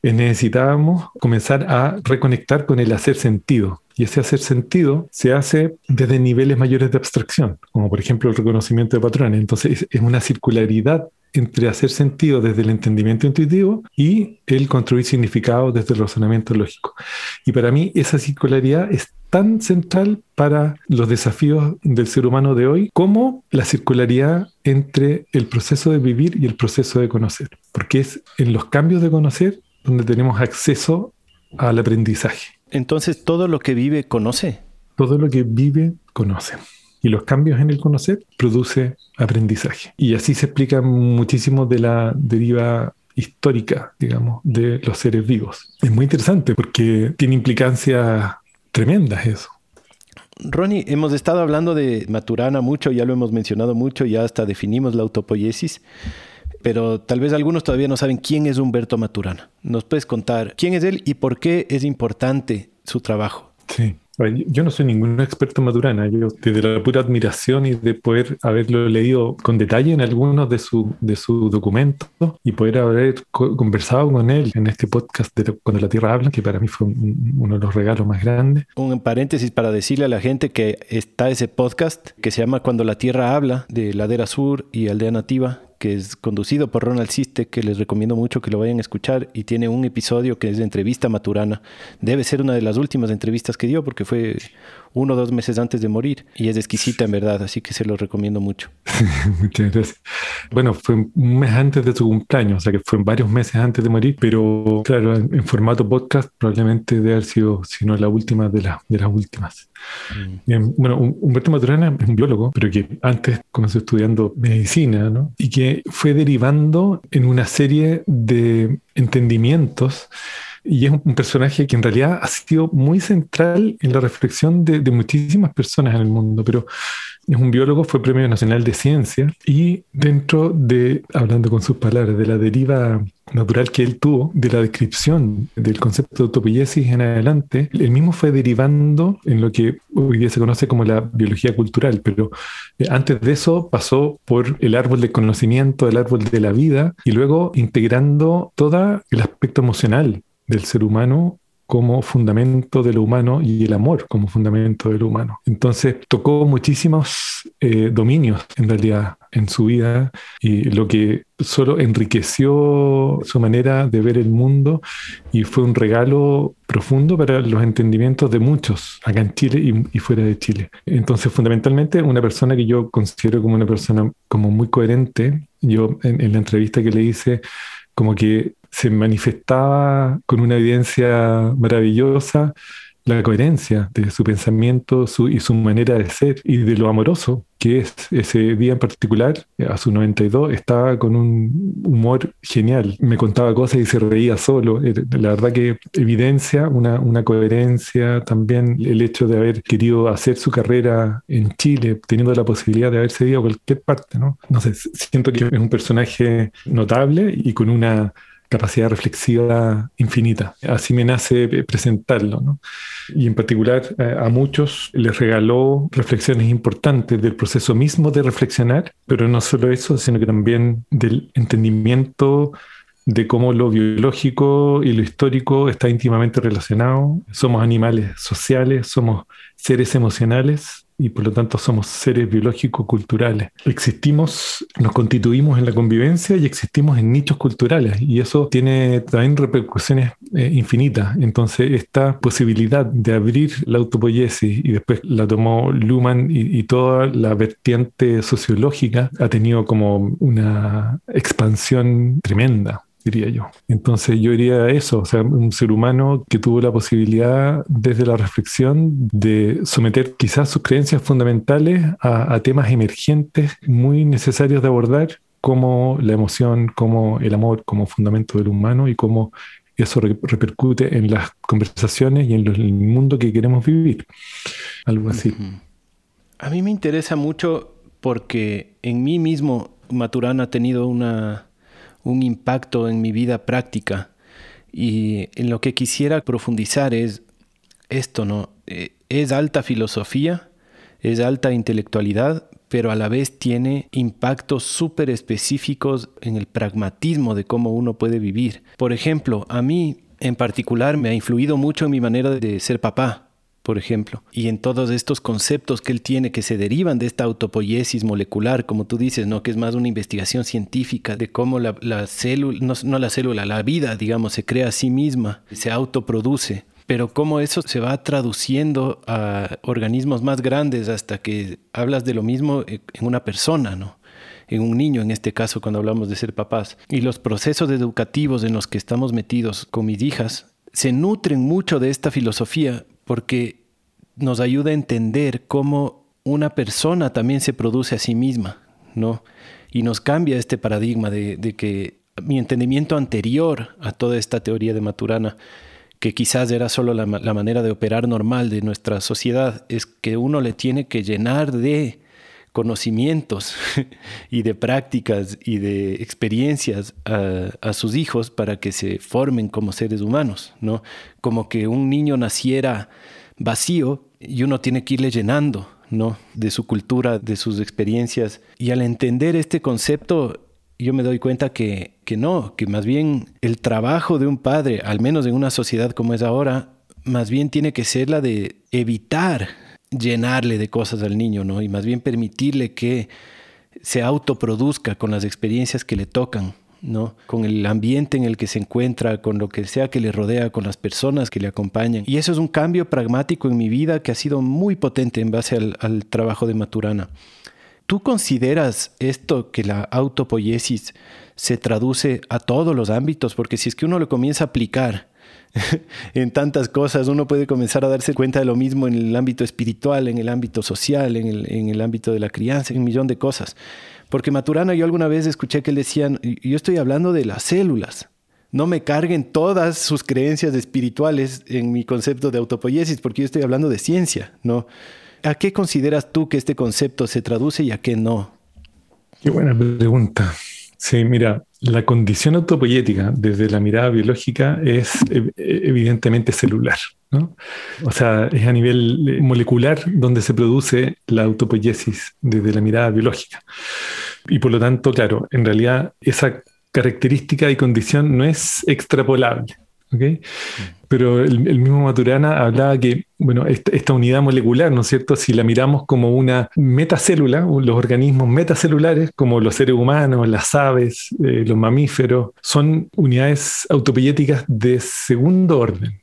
S2: eh, necesitábamos comenzar a reconectar con el hacer sentido. Y ese hacer sentido se hace desde niveles mayores de abstracción, como por ejemplo el reconocimiento de patrones. Entonces es una circularidad entre hacer sentido desde el entendimiento intuitivo y el construir significado desde el razonamiento lógico. Y para mí esa circularidad es tan central para los desafíos del ser humano de hoy como la circularidad entre el proceso de vivir y el proceso de conocer, porque es en los cambios de conocer donde tenemos acceso al aprendizaje.
S1: Entonces, todo lo que vive conoce.
S2: Todo lo que vive conoce. Y los cambios en el conocer produce aprendizaje. Y así se explica muchísimo de la deriva histórica, digamos, de los seres vivos. Es muy interesante porque tiene implicancias tremendas eso.
S1: Ronnie, hemos estado hablando de Maturana mucho, ya lo hemos mencionado mucho, ya hasta definimos la autopoiesis, pero tal vez algunos todavía no saben quién es Humberto Maturana. ¿Nos puedes contar quién es él y por qué es importante su trabajo?
S2: Sí. Yo no soy ningún experto en Maturana, yo desde la pura admiración y de poder haberlo leído con detalle en algunos de sus de su documentos y poder haber conversado con él en este podcast de Cuando la Tierra habla, que para mí fue uno de los regalos más grandes.
S1: Un paréntesis para decirle a la gente que está ese podcast que se llama Cuando la Tierra habla de Ladera Sur y Aldea Nativa, que es conducido por Ronald Siste, que les recomiendo mucho que lo vayan a escuchar, y tiene un episodio que es de entrevista maturana. Debe ser una de las últimas entrevistas que dio porque fue uno o dos meses antes de morir y es exquisita en verdad, así que se lo recomiendo mucho.
S2: Muchas gracias. Bueno, fue un mes antes de su cumpleaños, o sea que fue varios meses antes de morir, pero claro, en, formato podcast probablemente debe haber sido, si no la última de, de las últimas. Mm. bueno, Humberto Maturana es un biólogo, pero que antes comenzó estudiando medicina, ¿no? Y que fue derivando en una serie de entendimientos y es un personaje que en realidad ha sido muy central en la reflexión de, muchísimas personas en el mundo, pero es un biólogo, fue Premio Nacional de Ciencia y dentro de, hablando con sus palabras, de la deriva natural que él tuvo, de la descripción del concepto de autopoiesis en adelante, él mismo fue derivando en lo que hoy día se conoce como la biología cultural, pero eh, antes de eso pasó por el árbol del conocimiento, el árbol de la vida, y luego integrando todo el aspecto emocional del ser humano como fundamento de lo humano y el amor como fundamento de lo humano. Entonces tocó muchísimos eh, dominios en realidad en su vida y lo que solo enriqueció su manera de ver el mundo y fue un regalo profundo para los entendimientos de muchos acá en Chile y, fuera de Chile. Entonces, fundamentalmente, una persona que yo considero como una persona como muy coherente, yo en la entrevista que le hice, como que se manifestaba con una evidencia maravillosa la coherencia de su pensamiento y su manera de ser y de lo amoroso que es ese día en particular, a sus 92, estaba con un humor genial. Me contaba cosas y se reía solo. La verdad que evidencia una, coherencia también el hecho de haber querido hacer su carrera en Chile, teniendo la posibilidad de haberse ido a cualquier parte, ¿no? No sé, siento que es un personaje notable y con una capacidad reflexiva infinita. Así me nace presentarlo. ¿no? Y en particular eh, a muchos les regaló reflexiones importantes del proceso mismo de reflexionar, pero no solo eso, sino que también del entendimiento de cómo lo biológico y lo histórico está íntimamente relacionado. Somos animales sociales, somos seres emocionales y por lo tanto somos seres biológicos culturales. Existimos, nos constituimos en la convivencia y existimos en nichos culturales y eso tiene también repercusiones eh, infinitas. Entonces esta posibilidad de abrir la autopoiesis y después la tomó Luhmann y, y toda la vertiente sociológica ha tenido como una expansión tremenda diría yo. Entonces yo diría eso, o sea, un ser humano que tuvo la posibilidad desde la reflexión de someter quizás sus creencias fundamentales a, temas emergentes muy necesarios de abordar, como la emoción, como el amor, como fundamento del humano y cómo eso repercute en las conversaciones y en, el mundo que queremos vivir. Algo así.
S1: A mí me interesa mucho porque en mí mismo Maturana ha tenido una un impacto en mi vida práctica. Y en lo que quisiera profundizar es esto, ¿no? Eh, es alta filosofía, es alta intelectualidad, pero a la vez tiene impactos súper específicos en el pragmatismo de cómo uno puede vivir. Por ejemplo, a mí en particular me ha influido mucho en mi manera de ser papá por ejemplo, y en todos estos conceptos que él tiene que se derivan de esta autopoiesis molecular, como tú dices, ¿no? que es más una investigación científica de cómo la, célula, no, la célula, la vida, digamos, se crea a sí misma, se autoproduce pero cómo eso se va traduciendo a organismos más grandes hasta que hablas de lo mismo en una persona, ¿no? En un niño, en este caso, cuando hablamos de ser papás. Y los procesos educativos en los que estamos metidos con mis hijas se nutren mucho de esta filosofía porque nos ayuda a entender cómo una persona también se produce a sí misma, ¿no? Y nos cambia este paradigma de, que mi entendimiento anterior a toda esta teoría de Maturana, que quizás era solo la, manera de operar normal de nuestra sociedad, es que uno le tiene que llenar de conocimientos y de prácticas y de experiencias a, sus hijos para que se formen como seres humanos, ¿no? Como que un niño naciera vacío y uno tiene que irle llenando, ¿no? De su cultura, de sus experiencias. Y al entender este concepto, yo me doy cuenta que, que no, que más bien el trabajo de un padre, al menos en una sociedad como es ahora, más bien tiene que ser la de evitar llenarle de cosas al niño, ¿no? Y más bien permitirle que se autoproduzca con las experiencias que le tocan, ¿no? Con el ambiente en el que se encuentra, con lo que sea que le rodea, con las personas que le acompañan. Y eso es un cambio pragmático en mi vida que ha sido muy potente en base al, trabajo de Maturana. ¿Tú consideras esto que la autopoiesis se traduce a todos los ámbitos? Porque si es que uno lo comienza a aplicar en tantas cosas, uno puede comenzar a darse cuenta de lo mismo en el ámbito espiritual, en el ámbito social, en el, en el ámbito de la crianza, en un millón de cosas. Porque Maturana, yo alguna vez escuché que él decía, yo estoy hablando de las células. No me carguen todas sus creencias espirituales en mi concepto de autopoiesis, porque yo estoy hablando de ciencia, ¿no? ¿A qué consideras tú que este concepto se traduce y a qué no?
S2: Qué buena pregunta. Sí, mira, la condición autopoyética desde la mirada biológica es evidentemente celular. ¿no? O sea, es a nivel molecular donde se produce la autopoiesis desde la mirada biológica. Y por lo tanto, claro, en realidad esa característica y condición no es extrapolable. ¿okay? Pero el, mismo Maturana hablaba que, bueno, esta, unidad molecular, ¿no es cierto? Si la miramos como una metacélula, los organismos metacelulares, como los seres humanos, las aves, eh, los mamíferos, son unidades autopoyéticas de segundo orden.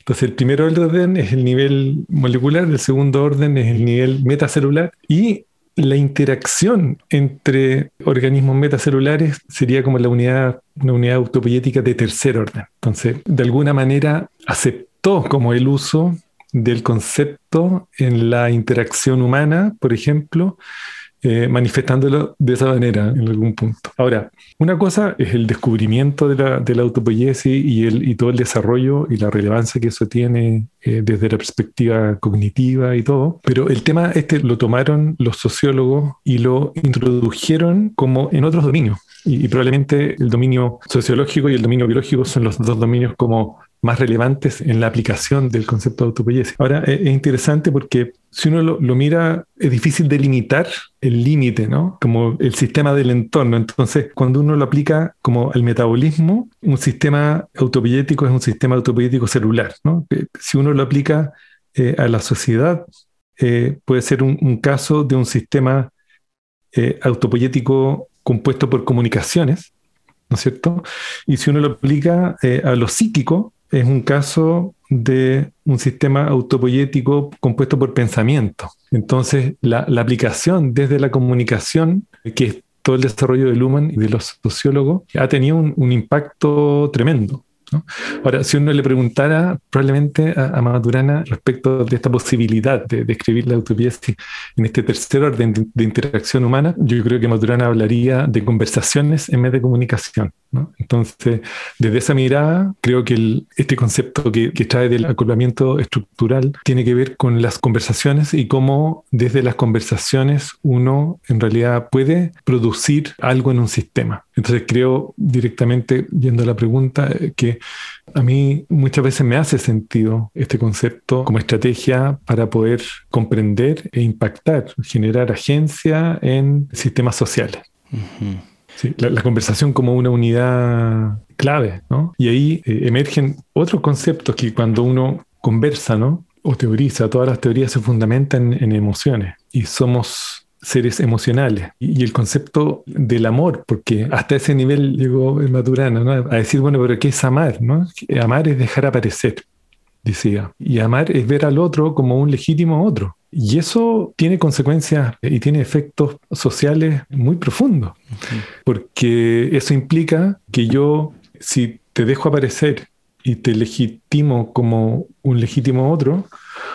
S2: Entonces, el primer orden es el nivel molecular, el segundo orden es el nivel metacelular y la interacción entre organismos metacelulares sería como la unidad, una unidad autopoyética de tercer orden. Entonces, de alguna manera aceptó como el uso del concepto en la interacción humana, por ejemplo, eh, manifestándolo de esa manera en algún punto. Ahora, una cosa es el descubrimiento de la, de la autopoiesis y, el, y todo el desarrollo y la relevancia que eso tiene eh, desde la perspectiva cognitiva y todo, pero el tema este lo tomaron los sociólogos y lo introdujeron como en otros dominios. Y, y probablemente el dominio sociológico y el dominio biológico son los dos dominios como más relevantes en la aplicación del concepto de autopoiesis. Ahora, es interesante porque si uno lo, mira, es difícil delimitar el límite, ¿no? Como el sistema del entorno. Entonces, cuando uno lo aplica como al metabolismo, un sistema autopoyético es un sistema autopoyético celular, ¿no? Si uno lo aplica eh, a la sociedad, eh, puede ser un, caso de un sistema eh, autopoyético compuesto por comunicaciones, ¿no es cierto? Y si uno lo aplica a lo psíquico, es un caso de un sistema autopoyético compuesto por pensamiento. Entonces, la, aplicación desde la comunicación, que es todo el desarrollo de Luhmann y de los sociólogos, ha tenido un impacto tremendo. Ahora, si uno le preguntara probablemente a, Maturana respecto de esta posibilidad de, escribir la utopía en este tercer orden de, interacción humana, yo creo que Maturana hablaría de conversaciones en vez de comunicación. Entonces, desde esa mirada, creo que este concepto que, que trae del acoplamiento estructural tiene que ver con las conversaciones y cómo desde las conversaciones uno en realidad puede producir algo en un sistema. Entonces creo directamente, yendo a la pregunta, que a mí muchas veces me hace sentido este concepto como estrategia para poder comprender e impactar, generar agencia en sistemas sociales. la, conversación como una unidad clave, ¿no? Y ahí eh, emergen otros conceptos que cuando uno conversa, ¿no? O teoriza, todas las teorías se fundamentan en emociones y somos seres emocionales y, el concepto del amor, porque hasta ese nivel llegó el Maturana, ¿no? a decir, bueno, pero ¿qué es amar? ¿no? Amar es dejar aparecer, decía, y amar es ver al otro como un legítimo otro. Y eso tiene consecuencias y tiene efectos sociales muy profundos, porque eso implica que yo, si te dejo aparecer y te legitimo como un legítimo otro,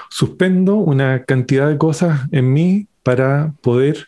S2: suspendo una cantidad de cosas en mí para poder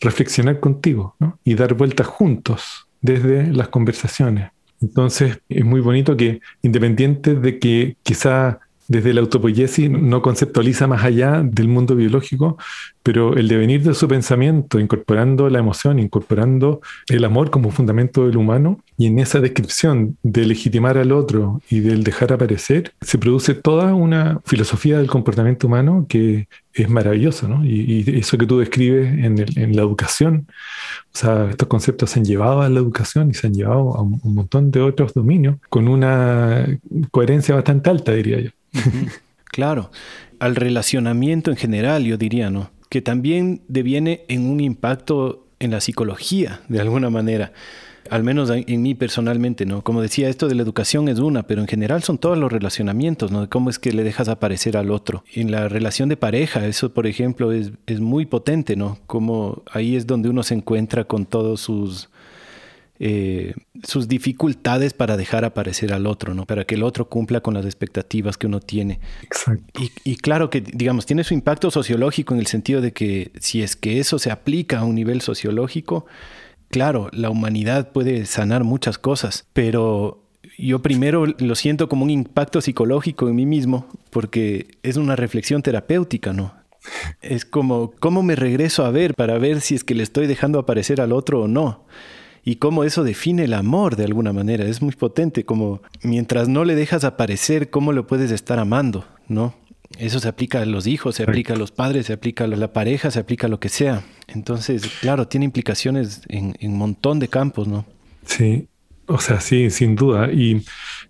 S2: reflexionar contigo y dar vueltas juntos desde las conversaciones. Entonces es muy bonito que independiente de que quizá desde la autopoiesis no conceptualiza más allá del mundo biológico, pero el devenir de su pensamiento, incorporando la emoción, incorporando el amor como fundamento del humano, y en esa descripción de legitimar al otro y del dejar aparecer, se produce toda una filosofía del comportamiento humano que es maravillosa, ¿no? Y, eso que tú describes en, en, la educación, o sea, estos conceptos se han llevado a la educación y se han llevado a un montón de otros dominios con una coherencia bastante alta, diría yo.
S1: Claro, al relacionamiento en general, yo diría, ¿no? Que también deviene en un impacto en la psicología, de alguna manera. Al menos en mí personalmente, ¿no? Como decía, esto de la educación es una, pero en general son todos los relacionamientos, ¿no? Cómo es que le dejas aparecer al otro. En la relación de pareja, eso, por ejemplo, es, es muy potente, ¿no? Como ahí es donde uno se encuentra con todos sus eh, sus dificultades para dejar aparecer al otro, ¿no? Para que el otro cumpla con las expectativas que uno tiene.
S2: Exacto.
S1: Y, claro que, digamos, tiene su impacto sociológico en el sentido de que si es que eso se aplica a un nivel sociológico, claro, la humanidad puede sanar muchas cosas, pero yo primero lo siento como un impacto psicológico en mí mismo, porque es una reflexión terapéutica, ¿no? Es como, ¿cómo me regreso a ver para ver si es que le estoy dejando aparecer al otro o no? Y cómo eso define el amor de alguna manera. Es muy potente, como mientras no le dejas aparecer, cómo lo puedes estar amando, ¿no? Eso se aplica a los hijos, se aplica a los padres, se aplica a la pareja, se aplica a lo que sea. Entonces, claro, tiene implicaciones en, un montón de campos, ¿no?
S2: Sí, o sea, sí, sin duda. Y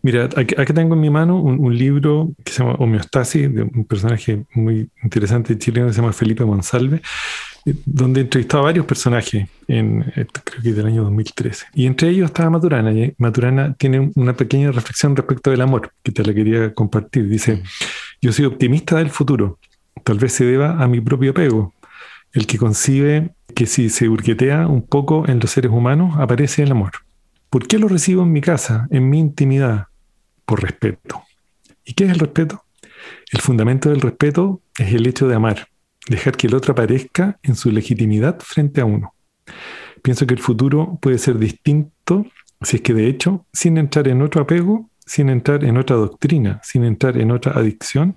S2: Mira, aquí, tengo en mi mano un, libro que se llama Homeostasis, de un personaje muy interesante chileno que se llama Felipe Monsalve, donde he entrevistado a varios personajes, en, eh, creo que del año 2013. Y entre ellos estaba Maturana. Y Maturana tiene una pequeña reflexión respecto del amor, que te la quería compartir. Dice, mm. yo soy optimista del futuro. Tal vez se deba a mi propio apego, el que concibe que si se urquetea un poco en los seres humanos, aparece el amor. ¿Por qué lo recibo en mi casa, en mi intimidad? Por respeto. ¿Y qué es el respeto? El fundamento del respeto es el hecho de amar, dejar que el otro aparezca en su legitimidad frente a uno. Pienso que el futuro puede ser distinto si es que de hecho, sin entrar en otro apego, sin entrar en otra doctrina, sin entrar en otra adicción,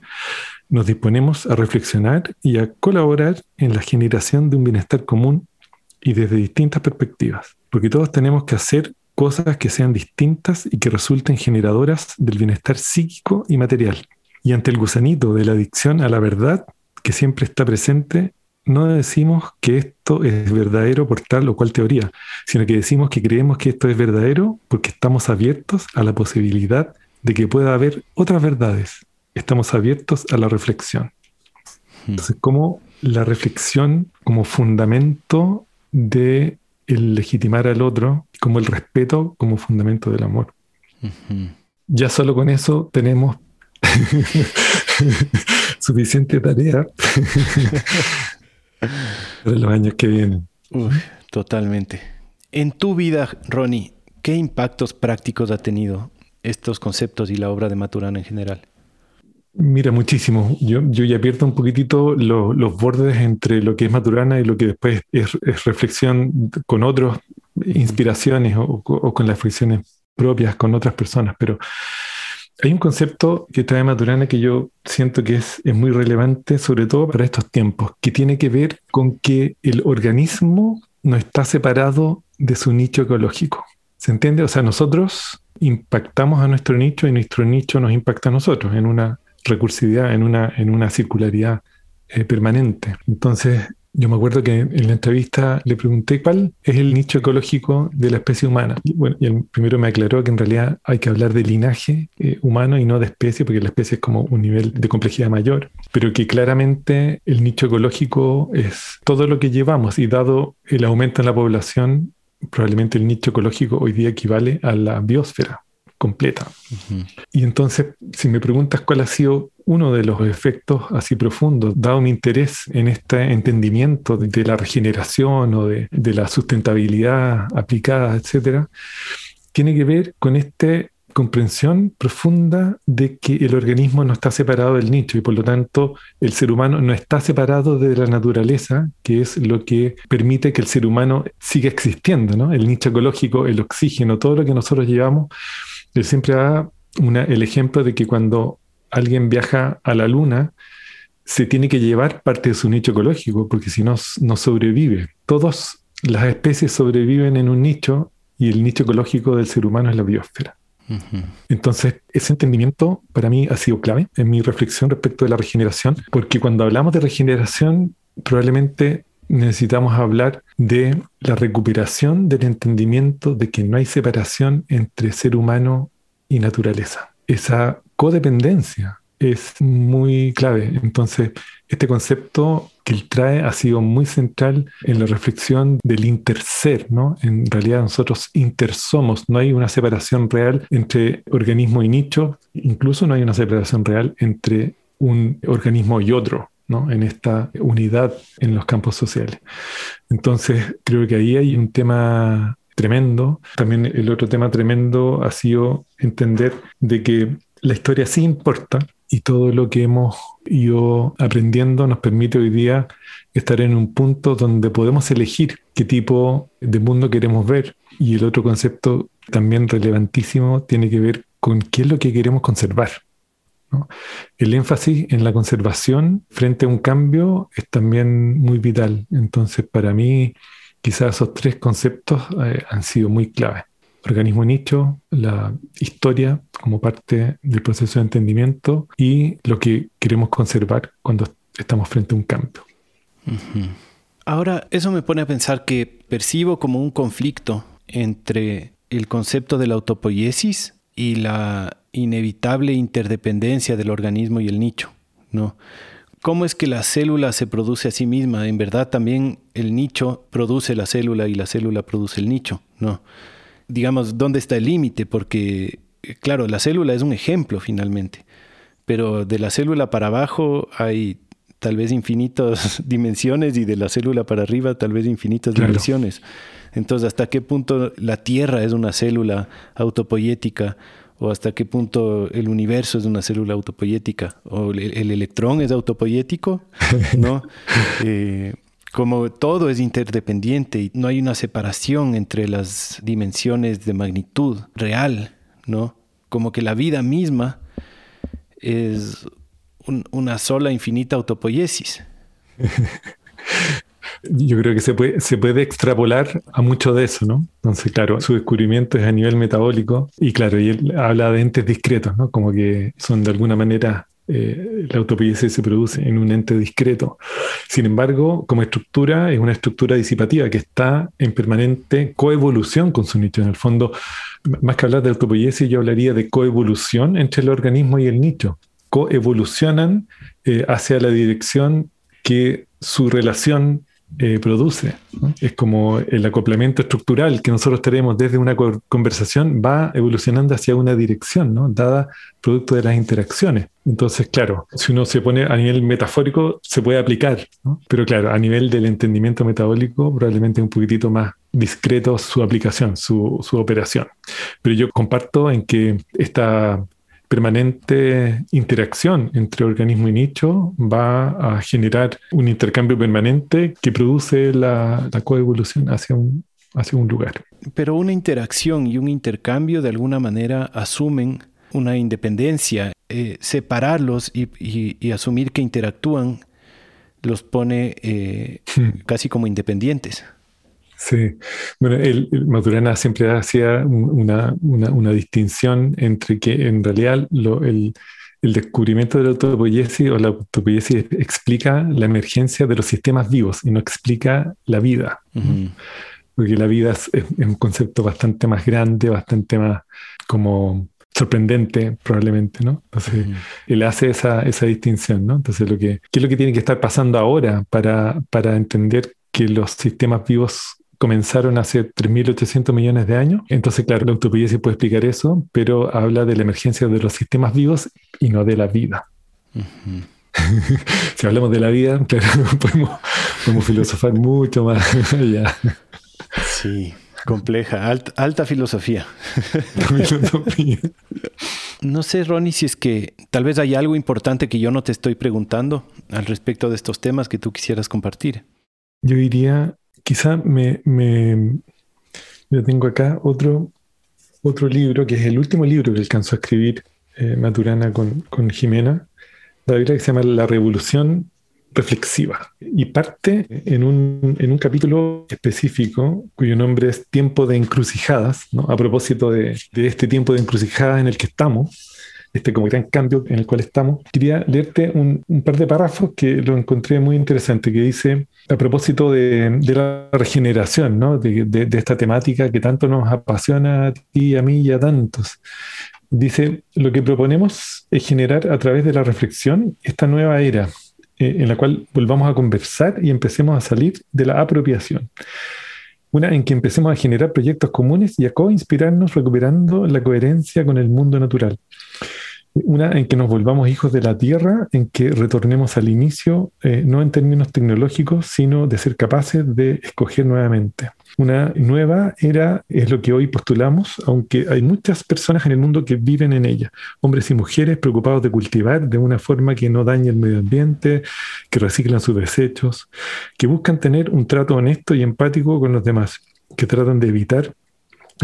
S2: nos disponemos a reflexionar y a colaborar en la generación de un bienestar común y desde distintas perspectivas, porque todos tenemos que hacer cosas que sean distintas y que resulten generadoras del bienestar psíquico y material. Y ante el gusanito de la adicción a la verdad, que siempre está presente, no decimos que esto es verdadero por tal o cual teoría, sino que decimos que creemos que esto es verdadero porque estamos abiertos a la posibilidad de que pueda haber otras verdades. Estamos abiertos a la reflexión. Hmm. Entonces, como la reflexión como fundamento de el legitimar al otro, como el respeto como fundamento del amor. Ya solo con eso tenemos suficiente tarea para los años que vienen.
S1: totalmente. En tu vida, Ronnie, ¿qué impactos prácticos ha tenido estos conceptos y la obra de Maturana en general?
S2: Mira, muchísimo. Yo, yo ya pierdo un poquitito los bordes entre lo que es Maturana y lo que después es, reflexión con otros, inspiraciones o, con las reflexiones propias con otras personas. Pero hay un concepto que trae Maturana que yo siento que es, es muy relevante, sobre todo para estos tiempos, que tiene que ver con que el organismo no está separado de su nicho ecológico. ¿Se entiende? O sea, nosotros impactamos a nuestro nicho y nuestro nicho nos impacta a nosotros en una recursividad, en una, en una circularidad eh, permanente. Entonces, yo me acuerdo que en la entrevista le pregunté cuál es el nicho ecológico de la especie humana. Y, bueno, el primero me aclaró que en realidad hay que hablar de linaje eh, humano y no de especie, porque la especie es como un nivel de complejidad mayor, pero que claramente el nicho ecológico es todo lo que llevamos y dado el aumento en la población, probablemente el nicho ecológico hoy día equivale a la biosfera completa. Y entonces, si me preguntas cuál ha sido uno de los efectos así profundos, dado mi interés en este entendimiento de, la regeneración o de, la sustentabilidad aplicada, etcétera, tiene que ver con esta comprensión profunda de que el organismo no está separado del nicho y por lo tanto el ser humano no está separado de la naturaleza, que es lo que permite que el ser humano siga existiendo, ¿no? El nicho ecológico, el oxígeno, todo lo que nosotros llevamos él siempre da el ejemplo de que cuando alguien viaja a la luna, se tiene que llevar parte de su nicho ecológico, porque si no, no sobrevive. Todas las especies sobreviven en un nicho y el nicho ecológico del ser humano es la biosfera. Entonces, ese entendimiento para mí ha sido clave en mi reflexión respecto de la regeneración, porque cuando hablamos de regeneración, probablemente necesitamos hablar de la recuperación del entendimiento de que no hay separación entre ser humano y naturaleza. Esa codependencia es muy clave. Entonces, este concepto que él trae ha sido muy central en la reflexión del interser, ¿no? En realidad nosotros intersomos, no hay una separación real entre organismo y nicho, incluso no hay una separación real entre un organismo y otro en esta unidad en los campos sociales. Entonces, creo que ahí hay un tema tremendo. También el otro tema tremendo ha sido entender de que la historia sí importa y todo lo que hemos ido aprendiendo nos permite hoy día estar en un punto donde podemos elegir qué tipo de mundo queremos ver. Y el otro concepto también relevantísimo tiene que ver con qué es lo que queremos conservar. El énfasis en la conservación frente a un cambio es también muy vital. Entonces, para mí, quizás esos tres conceptos eh, han sido muy claves. Organismo nicho, la historia como parte del proceso de entendimiento y lo que queremos conservar cuando estamos frente a un cambio.
S1: Ahora, eso me pone a pensar que percibo como un conflicto entre el concepto de la autopoiesis y la inevitable interdependencia del organismo y el nicho, ¿no? ¿Cómo es que la célula se produce a sí misma? En verdad también el nicho produce la célula y la célula produce el nicho, ¿no? Digamos, ¿dónde está el límite? Porque, claro, la célula es un ejemplo finalmente, pero de la célula para abajo hay tal vez infinitas dimensiones y de la célula para arriba tal vez infinitas dimensiones. Entonces, ¿hasta qué punto la Tierra es una célula autopoyética? ¿O hasta qué punto el universo es una célula autopoyética? ¿O el, electrón es autopoyético? ¿No? Eh, como todo es interdependiente y no hay una separación entre las dimensiones de magnitud real, ¿no? Como que la vida misma es una sola infinita autopoiesis.
S2: Yo creo que se puede, se puede extrapolar a mucho de eso, ¿no? Entonces, claro, su descubrimiento es a nivel metabólico y claro, y él habla de entes discretos, ¿no? Como que son de alguna manera eh, la autopoiesis se produce en un ente discreto. Sin embargo, como estructura, es una estructura disipativa que está en permanente coevolución con su nicho. En el fondo, más que hablar de autopoiesis, yo hablaría de coevolución entre el organismo y el nicho. Coevolucionan eh, hacia la dirección que su relación eh, produce. Es como el acoplamiento estructural que nosotros tenemos desde una conversación va evolucionando hacia una dirección, ¿no? dada producto de las interacciones. Entonces, claro, si uno se pone a nivel metafórico, se puede aplicar, pero claro, a nivel del entendimiento metabólico, probablemente un poquitito más discreto su aplicación, su, su operación. Pero yo comparto en que esta permanente interacción entre organismo y nicho va a generar un intercambio permanente que produce la, coevolución hacia un, hacia un lugar.
S1: Pero una interacción y un intercambio de alguna manera asumen una independencia. Eh, separarlos y, asumir que interactúan los pone eh, hmm. casi como independientes.
S2: Sí, bueno, el, Maturana siempre hacía una, distinción entre que en realidad el, descubrimiento de la autopoiesis o la autopoiesis explica la emergencia de los sistemas vivos y no explica la vida. Porque la vida es, un concepto bastante más grande, bastante más como sorprendente probablemente, ¿no? Entonces, él hace esa, distinción, ¿no? Entonces, lo que, ¿qué es lo que tiene que estar pasando ahora para, para entender que los sistemas vivos comenzaron hace 3.800 millones de años. Entonces, claro, la utopía sí puede explicar eso, pero habla de la emergencia de los sistemas vivos y no de la vida. si hablamos de la vida, claro, podemos, filosofar mucho más allá.
S1: Sí, compleja, alta, filosofía. no sé, Ronnie, si es que tal vez hay algo importante que yo no te estoy preguntando al respecto de estos temas que tú quisieras compartir.
S2: Yo diría quizá me, me, yo tengo acá otro, otro libro, que es el último libro que alcanzó a escribir eh, Maturana con, con Jimena, la Biblia que se llama La Revolución Reflexiva. Y parte en un, en un capítulo específico cuyo nombre es Tiempo de Encrucijadas, ¿no? a propósito de, de este tiempo de encrucijadas en el que estamos este como gran cambio en el cual estamos, quería leerte un, par de párrafos que lo encontré muy interesante, que dice, a propósito de, la regeneración, ¿no? de, esta temática que tanto nos apasiona a ti, a mí y a tantos. Dice, lo que proponemos es generar a través de la reflexión esta nueva era eh, en la cual volvamos a conversar y empecemos a salir de la apropiación. Una en que empecemos a generar proyectos comunes y a co-inspirarnos recuperando la coherencia con el mundo natural. Una en que nos volvamos hijos de la tierra, en que retornemos al inicio, eh, no en términos tecnológicos, sino de ser capaces de escoger nuevamente. Una nueva era es lo que hoy postulamos, aunque hay muchas personas en el mundo que viven en ella, hombres y mujeres preocupados de cultivar de una forma que no dañe el medio ambiente, que reciclan sus desechos, que buscan tener un trato honesto y empático con los demás, que tratan de evitar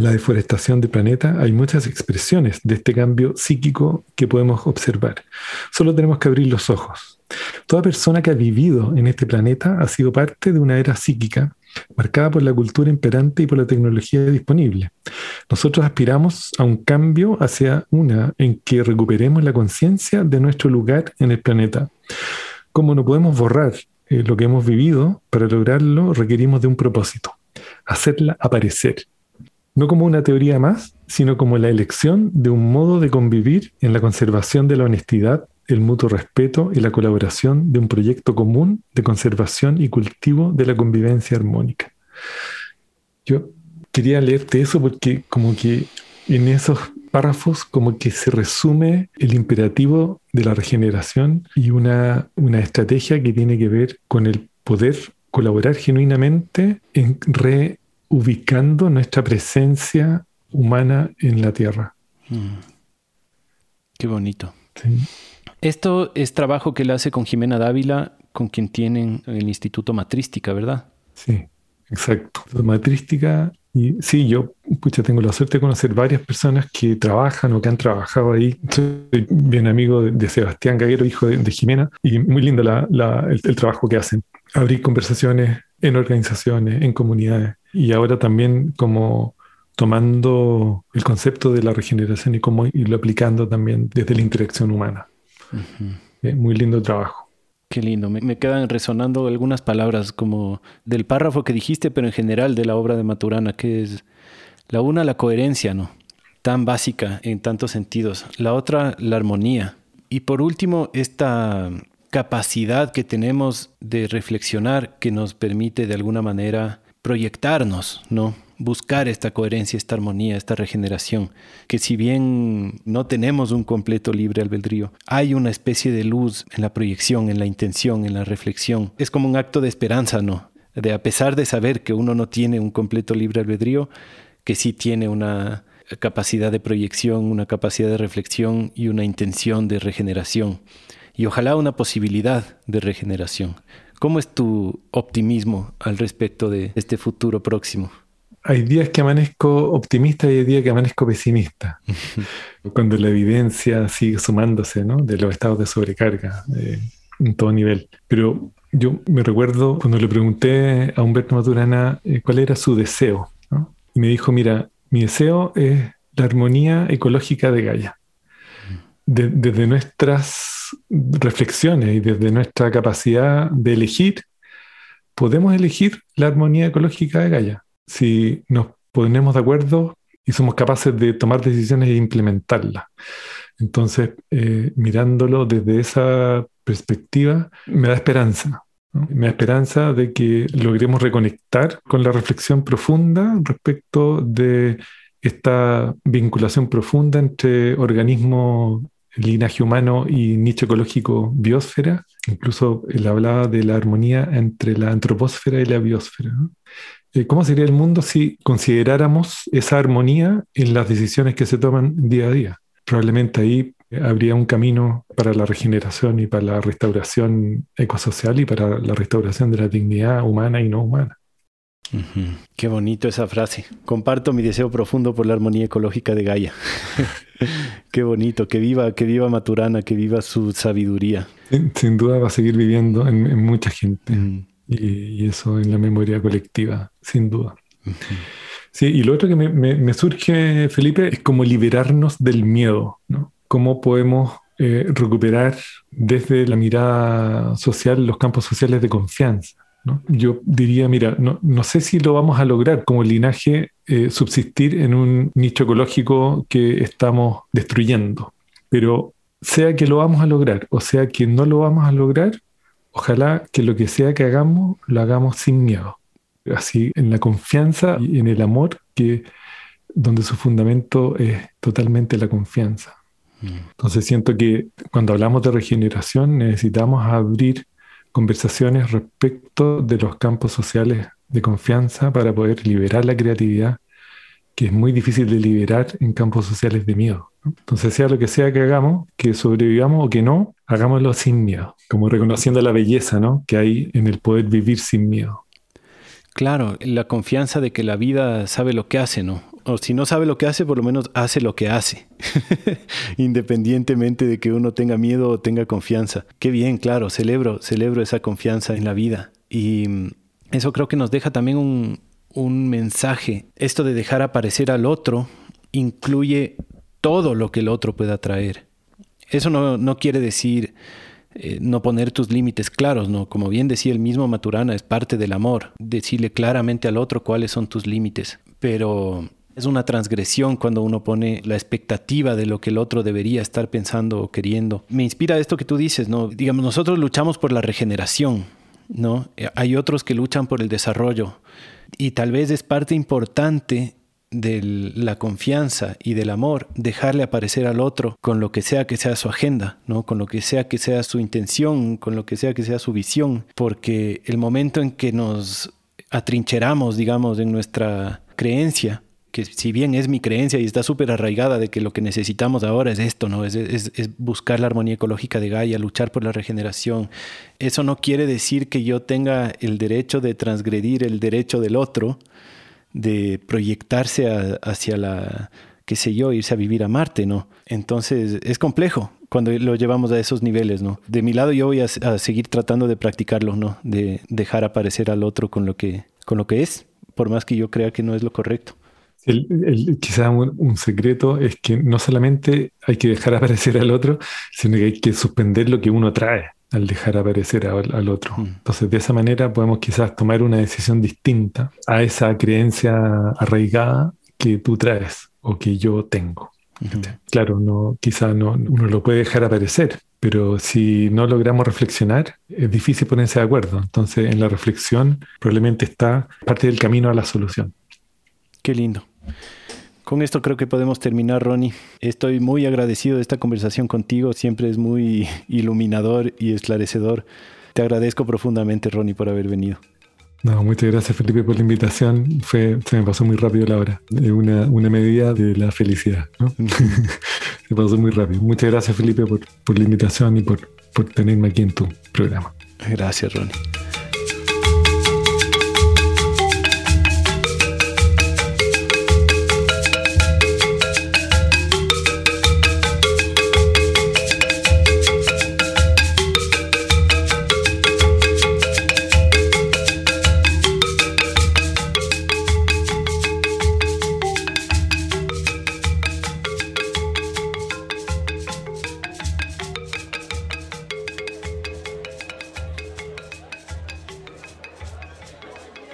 S2: la deforestación del planeta, hay muchas expresiones de este cambio psíquico que podemos observar. Solo tenemos que abrir los ojos. Toda persona que ha vivido en este planeta ha sido parte de una era psíquica marcada por la cultura imperante y por la tecnología disponible. Nosotros aspiramos a un cambio hacia una en que recuperemos la conciencia de nuestro lugar en el planeta. Como no podemos borrar eh, lo que hemos vivido, para lograrlo requerimos de un propósito, hacerla aparecer no como una teoría más, sino como la elección de un modo de convivir en la conservación de la honestidad, el mutuo respeto y la colaboración de un proyecto común de conservación y cultivo de la convivencia armónica. Yo quería leerte eso porque como que en esos párrafos como que se resume el imperativo de la regeneración y una, una estrategia que tiene que ver con el poder colaborar genuinamente en reubicando nuestra presencia humana en la Tierra. Mm.
S1: Qué bonito. Esto es trabajo que él hace con Jimena Dávila, con quien tienen el Instituto Matrística, ¿verdad?
S2: Sí, exacto. Matrística, y sí, yo pucha, tengo la suerte de conocer varias personas que trabajan o que han trabajado ahí. Soy bien amigo de, Sebastián Gaguero, hijo de, Jimena, y muy lindo el, trabajo que hacen. Abrir conversaciones en organizaciones, en comunidades, y ahora también como tomando el concepto de la regeneración y cómo irlo aplicando también desde la interacción humana. Eh, muy lindo trabajo.
S1: Qué lindo. Me, quedan resonando algunas palabras como del párrafo que dijiste, pero en general de la obra de Maturana, que es la una, la coherencia, ¿no? Tan básica en tantos sentidos. La otra, la armonía. Y por último, esta capacidad que tenemos de reflexionar que nos permite de alguna manera proyectarnos, ¿no? buscar esta coherencia, esta armonía, esta regeneración, que si bien no tenemos un completo libre albedrío, hay una especie de luz en la proyección, en la intención, en la reflexión. Es como un acto de esperanza, ¿no? De a pesar de saber que uno no tiene un completo libre albedrío, que sí tiene una capacidad de proyección, una capacidad de reflexión y una intención de regeneración. Y ojalá una posibilidad de regeneración. ¿Cómo es tu optimismo al respecto de este futuro próximo?
S2: hay días que amanezco optimista y hay días que amanezco pesimista. Cuando la evidencia sigue sumándose, ¿no? De los estados de sobrecarga eh, en todo nivel. Pero yo me recuerdo cuando le pregunté a Humberto Maturana eh, cuál era su deseo, Y me dijo, mira, mi deseo es la armonía ecológica de Gaia. desde nuestras reflexiones y desde nuestra capacidad de elegir, podemos elegir la armonía ecológica de Gaia si nos ponemos de acuerdo y somos capaces de tomar decisiones e implementarlas. Entonces, eh, mirándolo desde esa perspectiva, me da esperanza. Me da esperanza de que logremos reconectar con la reflexión profunda respecto de esta vinculación profunda entre organismo, linaje humano y nicho ecológico biosfera. Incluso él hablaba de la armonía entre la antropósfera y la biosfera. Eh, ¿Cómo sería el mundo si consideráramos esa armonía en las decisiones que se toman día a día? Probablemente ahí habría un camino para la regeneración y para la restauración ecosocial y para la restauración de la dignidad humana y no humana.
S1: Qué bonito esa frase. Comparto mi deseo profundo por la armonía ecológica de Gaia. Qué bonito, que viva, que viva Maturana, que viva su sabiduría.
S2: Sin, duda va a seguir viviendo en, mucha gente y, eso en la memoria colectiva, sin duda. Sí, y lo otro que me, surge, Felipe, es como liberarnos del miedo, ¿no? ¿Cómo podemos eh, recuperar desde la mirada social los campos sociales de confianza? ¿No? Yo diría, mira, no, no, sé si lo vamos a lograr como linaje eh, subsistir en un nicho ecológico que estamos destruyendo, pero sea que lo vamos a lograr o sea que no lo vamos a lograr, Ojalá que lo que sea que hagamos, lo hagamos sin miedo. Así, en la confianza y en el amor, que donde su fundamento es totalmente la confianza. Mm. Entonces siento que cuando hablamos de regeneración necesitamos abrir conversaciones respecto de los campos sociales de confianza para poder liberar la creatividad, que es muy difícil de liberar en campos sociales de miedo. Entonces, sea lo que sea que hagamos, que sobrevivamos o que no, hagámoslo sin miedo, como reconociendo la belleza ¿no? que hay en el poder vivir sin miedo.
S1: Claro, la confianza de que la vida sabe lo que hace, ¿no? O si no sabe lo que hace, por lo menos hace lo que hace, independientemente de que uno tenga miedo o tenga confianza. Qué bien, claro, celebro, celebro esa confianza en la vida. Y mm, eso creo que nos deja también un, un mensaje. Esto de dejar aparecer al otro incluye todo lo que el otro pueda traer. Eso no, quiere decir eh, no poner tus límites claros, ¿no? Como bien decía el mismo Maturana, es parte del amor, decirle claramente al otro cuáles son tus límites. Pero Es una transgresión cuando uno pone la expectativa de lo que el otro debería estar pensando o queriendo. Me inspira esto que tú dices, ¿no? Digamos, nosotros luchamos por la regeneración, ¿no? Hay otros que luchan por el desarrollo y tal vez es parte importante de la confianza y del amor, dejarle aparecer al otro con lo que sea que sea su agenda, ¿no? con lo que sea que sea su intención, con lo que sea que sea su visión, porque el momento en que nos atrincheramos, digamos, en nuestra creencia, que si bien es mi creencia y está súper arraigada de que lo que necesitamos ahora es esto, ¿no? Es, buscar la armonía ecológica de Gaia, luchar por la regeneración. Eso no quiere decir que yo tenga el derecho de transgredir el derecho del otro, de proyectarse hacia la, qué sé yo, irse a vivir a Marte, ¿no? Entonces es complejo cuando lo llevamos a esos niveles, ¿no? De mi lado yo voy a, a seguir tratando de practicarlo, ¿no? De dejar aparecer al otro con lo que, con lo que es, por más que yo crea que no es lo correcto.
S2: El, quizá un, secreto es que no solamente hay que dejar aparecer al otro, sino que hay que suspender lo que uno trae al dejar aparecer al, otro. Mm. Entonces, de esa manera podemos quizás tomar una decisión distinta a esa creencia arraigada que tú traes o que yo tengo. Claro, no, quizá no, uno lo puede dejar aparecer, pero si no logramos reflexionar, es difícil ponerse de acuerdo. Entonces, en la reflexión probablemente está parte del camino a la solución.
S1: Qué lindo. Con esto creo que podemos terminar, Ronnie. Estoy muy agradecido de esta conversación contigo. Siempre es muy iluminador y esclarecedor. Te agradezco profundamente, Ronnie, por haber venido.
S2: No, muchas gracias, Felipe, por la invitación. Fue, se me pasó muy rápido la hora. Una, una medida de la felicidad. se pasó muy rápido. Muchas gracias, Felipe, por, por la invitación y por, por tenerme aquí en tu programa.
S1: Gracias, Ronnie.